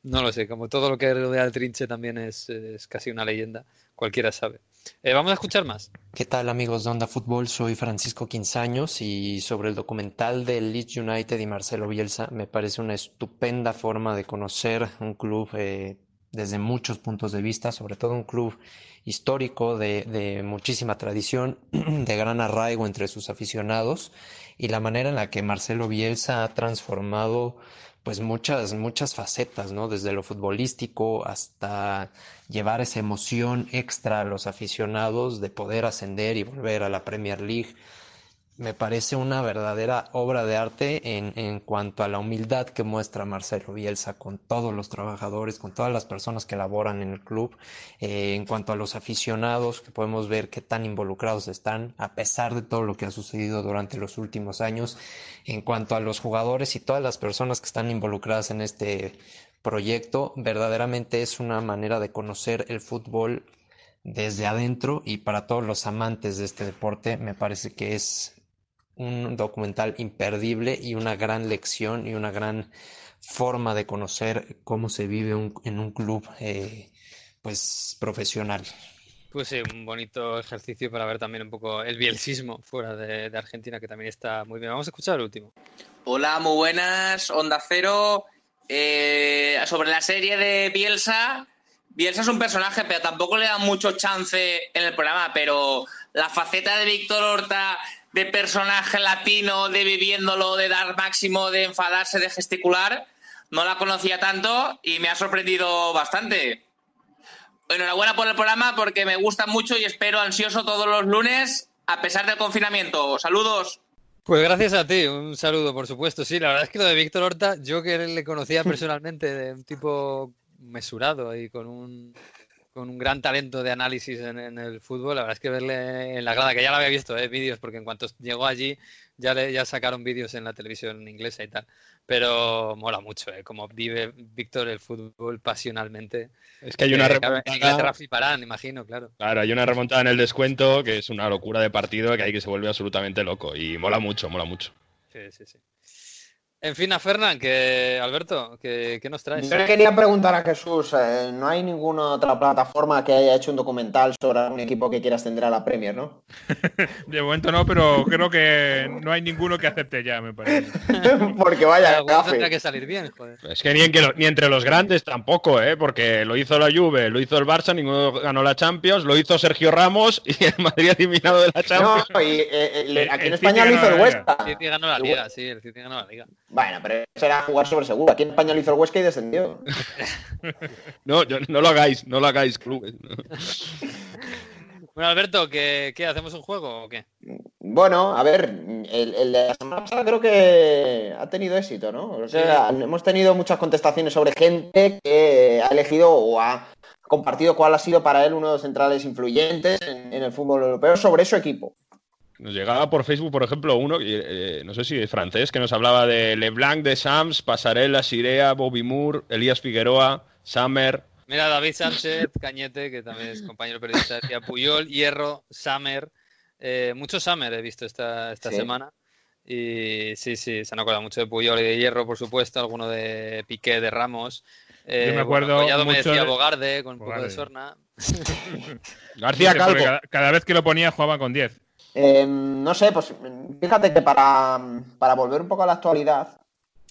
No lo sé, como todo lo que rodea al trinche también es, casi una leyenda, cualquiera sabe. Eh, vamos a escuchar más. ¿Qué tal amigos de Onda Fútbol? Soy Francisco Quinzaños y sobre el documental de Leeds United y Marcelo Bielsa me parece una estupenda forma de conocer un club eh, desde muchos puntos de vista, sobre todo un club histórico de, de, muchísima tradición, de gran arraigo entre sus aficionados y la manera en la que Marcelo Bielsa ha transformado pues muchas, muchas facetas, ¿no? Desde lo futbolístico hasta llevar esa emoción extra a los aficionados de poder ascender y volver a la Premier League me parece una verdadera obra de arte en, en, cuanto a la humildad que muestra Marcelo Bielsa con todos los trabajadores, con todas las personas que laboran en el club, eh, en cuanto a los aficionados, que podemos ver qué tan involucrados están, a pesar de todo lo que ha sucedido durante los últimos años, en cuanto a los jugadores y todas las personas que están involucradas en este proyecto, verdaderamente es una manera de conocer el fútbol desde adentro y para todos los amantes de este deporte me parece que es un documental imperdible y una gran lección y una gran forma de conocer cómo se vive en un club eh, pues profesional. Pues sí, un bonito ejercicio para ver también un poco el bielsismo fuera de, Argentina, que también está muy bien. Vamos a escuchar el último. Hola, muy buenas, Onda Cero. Eh, sobre la serie de Bielsa, Bielsa es un personaje, pero tampoco le da mucho chance en el programa, pero la faceta de Víctor Horta de personaje latino, de viviéndolo, de dar máximo, de enfadarse, de gesticular, no la conocía tanto y me ha sorprendido bastante. Enhorabuena por el programa porque me gusta mucho y espero ansioso todos los lunes a pesar del confinamiento. Saludos. Pues gracias a ti, un saludo por supuesto. Sí, la verdad es que lo de Víctor Horta, yo que le conocía personalmente de un tipo mesurado y con un con un gran talento de análisis en, el fútbol. La verdad es que verle en la grada, que ya lo había visto, eh, vídeos, porque en cuanto llegó allí ya, le, ya sacaron vídeos en la televisión inglesa y tal. Pero mola mucho, eh, como vive Víctor el fútbol pasionalmente. Es que hay una remontada. fliparán, imagino, claro. Claro, hay una remontada en el descuento que es una locura de partido que hay que se vuelve absolutamente loco. Y mola mucho, mola mucho. Sí, sí, sí. En fin, a Fernán, que Alberto, ¿qué, nos traes? Yo le quería preguntar a Jesús, eh, ¿no hay ninguna otra plataforma que haya hecho un documental sobre un equipo que quiera ascender a la Premier, no? de momento no, pero creo que no hay ninguno que acepte ya, me parece. porque vaya, tendrá que salir bien, joder. Es que ni, ni, entre los grandes tampoco, ¿eh? Porque lo hizo la Juve, lo hizo el Barça, ninguno ganó la Champions, lo hizo Sergio Ramos y el Madrid ha eliminado de la Champions. No, y eh, eh, aquí en España lo hizo el Huesca. El City ganó la Liga, sí, el City ganó la Liga. Bueno, pero eso era jugar sobre seguro. Aquí en España lo hizo el Huesca y descendió. no, no lo hagáis, no lo hagáis, clubes. Bueno, Alberto, ¿qué, ¿hacemos un juego o qué? Bueno, a ver, el, de la semana pasada creo que ha tenido éxito, ¿no? O sea, hemos tenido muchas contestaciones sobre gente que ha elegido o ha compartido cuál ha sido para él uno de los centrales influyentes en el fútbol europeo sobre su equipo. Nos llegaba por Facebook, por ejemplo, uno, eh, no sé si es francés, que nos hablaba de Leblanc, de Sams, Pasarela, Sirea, Bobby Moore, Elías Figueroa, Summer. Mira, David Sánchez, Cañete, que también es compañero periodista, decía Puyol, Hierro, Summer. Eh, mucho Summer he visto esta, esta semana. Y sí, sí, se han acordado mucho de Puyol y de Hierro, por supuesto, alguno de Piqué, de Ramos. Eh, Yo me acuerdo. Bueno, me decía Bogarde, con un poco de sorna. García Calvo. Cada, cada, vez que lo ponía jugaba con 10. Em, no sé, pues fíjate que para, volver un poco a la actualidad,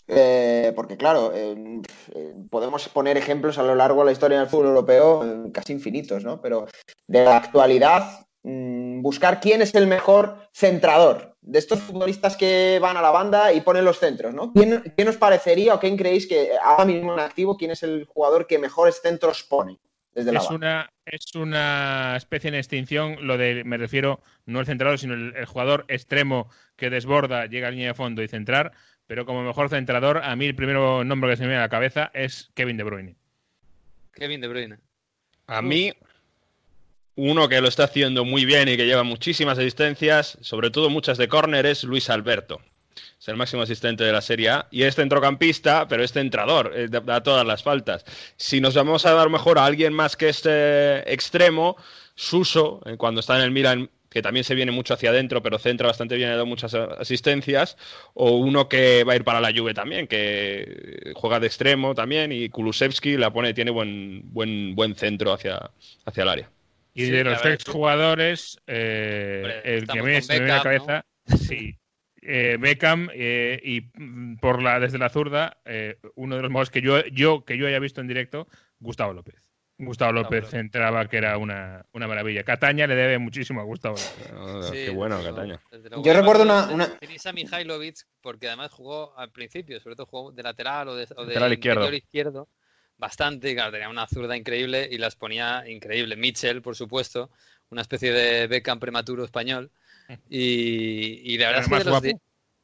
eh, porque claro, em, eh, podemos poner ejemplos a lo largo de la historia del fútbol europeo em, casi infinitos, ¿no? Pero de la actualidad, mm, buscar quién es el mejor centrador de estos futbolistas que van a la banda y ponen los centros, ¿no? ¿Quién, quién os parecería o quién creéis que ahora mismo en activo, quién es el jugador que mejores centros pone? es, una, es una especie en extinción, lo de, me refiero, no el centrador, sino el, jugador extremo que desborda, llega a línea de fondo y centrar, pero como mejor centrador, a mí el primer nombre que se me viene a la cabeza es Kevin De Bruyne. Kevin De Bruyne. A mí, uno que lo está haciendo muy bien y que lleva muchísimas asistencias, sobre todo muchas de córner, es Luis Alberto. Es el máximo asistente de la Serie A y es centrocampista, pero es centrador, eh, da todas las faltas. Si nos vamos a dar mejor a alguien más que este extremo, Suso, eh, cuando está en el Milan, que también se viene mucho hacia adentro, pero centra bastante bien, ha dado muchas asistencias, o uno que va a ir para la Juve también, que juega de extremo también, y Kulusevski la pone, tiene buen, buen, buen centro hacia, hacia el área. Y de los tres jugadores, eh, el que me, viene a la cabeza, sí, eh, Beckham eh, y mm, por la desde la zurda, uno de los mejores que yo, yo que yo haya visto en directo, Gustavo López. Gustavo López entraba, que era una, maravilla. Cataña le debe muchísimo a Gustavo López. qué bueno, Cataña. Yo recuerdo una. una... a Mihailovic, porque además jugó al principio, sobre todo jugó de lateral o de, izquierdo. izquierdo. Bastante, claro, tenía una zurda increíble y las ponía increíble. Mitchell, por supuesto, una especie de Beckham prematuro español. Y, y la verdad es que de los,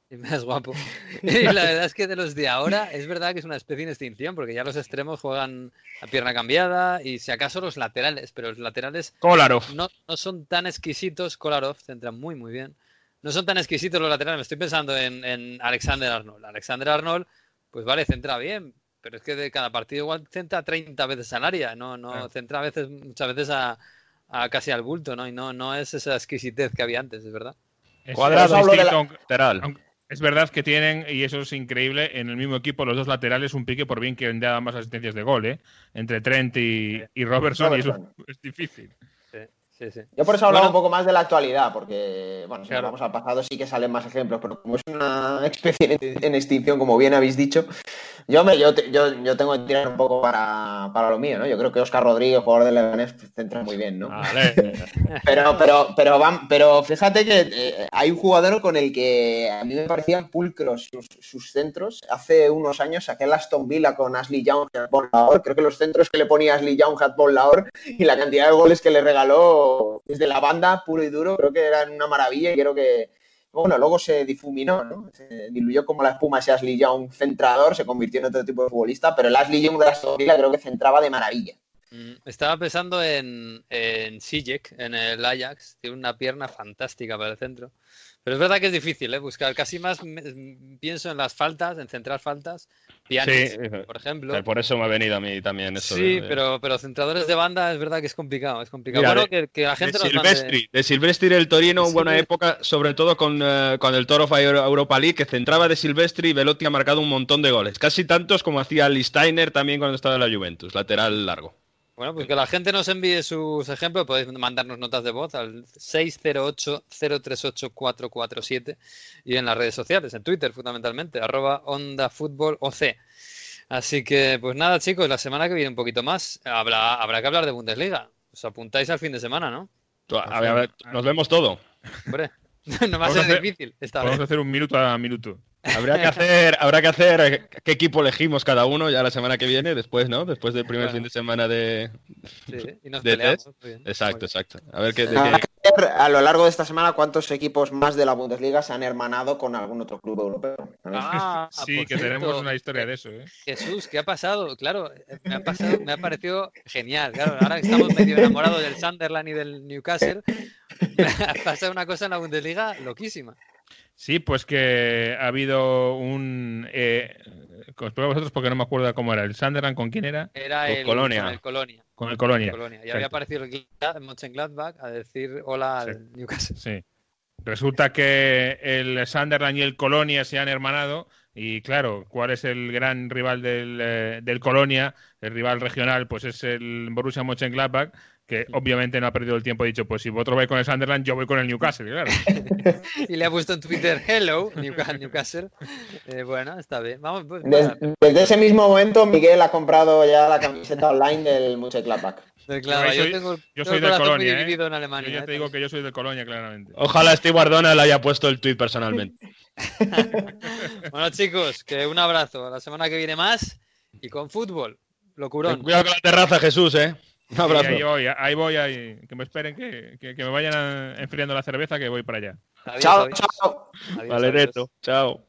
y más guapo. Y la verdad es que de los de ahora es verdad que es una especie de extinción, porque ya los extremos juegan a pierna cambiada y si acaso los laterales, pero los laterales Kolarov. No, no son tan exquisitos. Kolarov centra muy, muy bien. No son tan exquisitos los laterales. Me estoy pensando en, Alexander Arnold. Alexander Arnold, pues vale, centra bien, pero es que de cada partido igual centra 30 veces al área, no, no centra a veces, muchas veces a, casi al bulto, ¿no? Y no, no es esa exquisitez que había antes, es verdad. Cuadrado, lateral. Es verdad que tienen, y eso es increíble, en el mismo equipo los dos laterales un pique por bien que dan más asistencias de gol, ¿eh? Entre Trent y, Robertson, y eso es difícil. Yo por eso hablaba un poco más de la actualidad, porque, bueno, si vamos al pasado sí que salen más ejemplos, pero como es una especie en extinción, como bien habéis dicho, yo, me, yo, yo, yo tengo que tirar un poco para, para, lo mío, ¿no? Yo creo que Oscar Rodríguez, jugador del Leganés, centra muy bien, ¿no? pero, pero, pero, van, pero fíjate que eh, hay un jugador con el que a mí me parecían pulcros sus, centros. Hace unos años saqué el Aston Villa con Ashley Young, Creo que los centros que le ponía Ashley Young, Hatball Laor, y la cantidad de goles que le regaló desde la banda, puro y duro, creo que eran una maravilla y creo que, bueno, luego se difuminó, ¿no? Se diluyó como la espuma ese Ashley Young centrador, se convirtió en otro tipo de futbolista, pero el Ashley Young de la historia creo que centraba de maravilla. Mm, estaba pensando en, en Sijek, en el Ajax, tiene una pierna fantástica para el centro. Pero es verdad que es difícil ¿eh? buscar. Casi más pienso en las faltas, en centrar faltas. Pianis, por ejemplo. Por eso me ha venido a mí también eso. Sí, pero, pero centradores de banda es verdad que es complicado. Es complicado. bueno, que, la gente de Silvestri, de Silvestri el Torino, buena época, sobre todo con, eh, con el Toro Europa League, que centraba de Silvestri y Velotti ha marcado un montón de goles. Casi tantos como hacía Listainer también cuando estaba en la Juventus, lateral largo. Bueno, pues que la gente nos envíe sus ejemplos. Podéis mandarnos notas de voz al 608-038-447 y en las redes sociales, en Twitter fundamentalmente, arroba Onda Fútbol OC. Así que, pues nada, chicos, la semana que viene un poquito más habrá, habrá que hablar de Bundesliga. Os apuntáis al fin de semana, ¿no? A ver, a ver, nos vemos todo. Hombre, no va a ser difícil. Esta vamos a hacer un minuto a minuto. Habrá que hacer, habrá que hacer qué equipo elegimos cada uno ya la semana que viene, después, ¿no? Después del primer fin de semana de. Sí, y nos peleamos, Exacto, exacto. A ver qué, a lo largo de esta semana cuántos equipos más de la Bundesliga se han hermanado con algún otro club europeo. Ah, sí, que tenemos una historia de eso. ¿eh? Jesús, ¿qué ha pasado? Claro, me ha, pasado, me ha parecido genial. Claro, ahora estamos medio enamorados del Sunderland y del Newcastle. ha pasado una cosa en la Bundesliga loquísima. Sí, pues que ha habido un. Eh, os vosotros porque no me acuerdo cómo era. ¿El Sunderland con quién era? Era el Colonia. el Colonia. Con el Colonia. Y había aparecido el Mönchengladbach a decir hola al Newcastle. Sí. Resulta que el Sunderland y el Colonia se han hermanado y claro, ¿cuál es el gran rival del, eh, del Colonia? El rival regional pues es el Borussia Mönchengladbach que obviamente no ha perdido el tiempo, ha dicho, pues si vosotros vais con el Sunderland, yo voy con el Newcastle, claro. y le ha puesto en Twitter, hello, Newcastle. Eh, bueno, está bien. Vamos, pues, desde, ese mismo momento, Miguel ha comprado ya la camiseta online del Mönchengladbach. Claro, yo, tengo, yo soy de Colonia. ¿eh? En Alemania, yo ya te ¿eh? digo que yo soy de Colonia, claramente. Ojalá Steve Guardona le haya puesto el tweet personalmente. bueno, chicos, que un abrazo. La semana que viene más y con fútbol. Locurón. cuidado con la terraza, Jesús, ¿eh? Un abrazo. ahí voy, ahí voy, ahí. que me esperen, que, que, me vayan enfriando la cerveza, que voy para allá. chao, chao. Vale, Chao.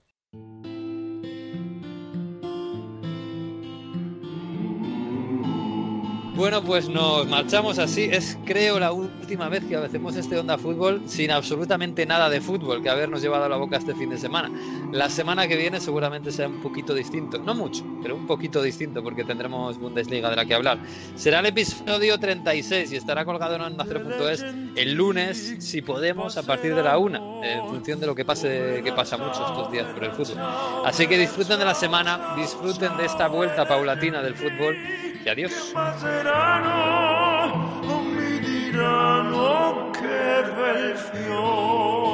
Bueno, pues nos marchamos así. Es, creo, la última vez que hacemos este Onda Fútbol sin absolutamente nada de fútbol que habernos llevado a la boca este fin de semana. La semana que viene seguramente será un poquito distinto. No mucho, pero un poquito distinto porque tendremos Bundesliga de la que hablar. Será el episodio 36 y estará colgado en onda0.es el lunes, si podemos, a partir de la una, en función de lo que pase, que pasa mucho estos días por el fútbol. Así que disfruten de la semana, disfruten de esta vuelta paulatina del fútbol y adiós diga lo que del.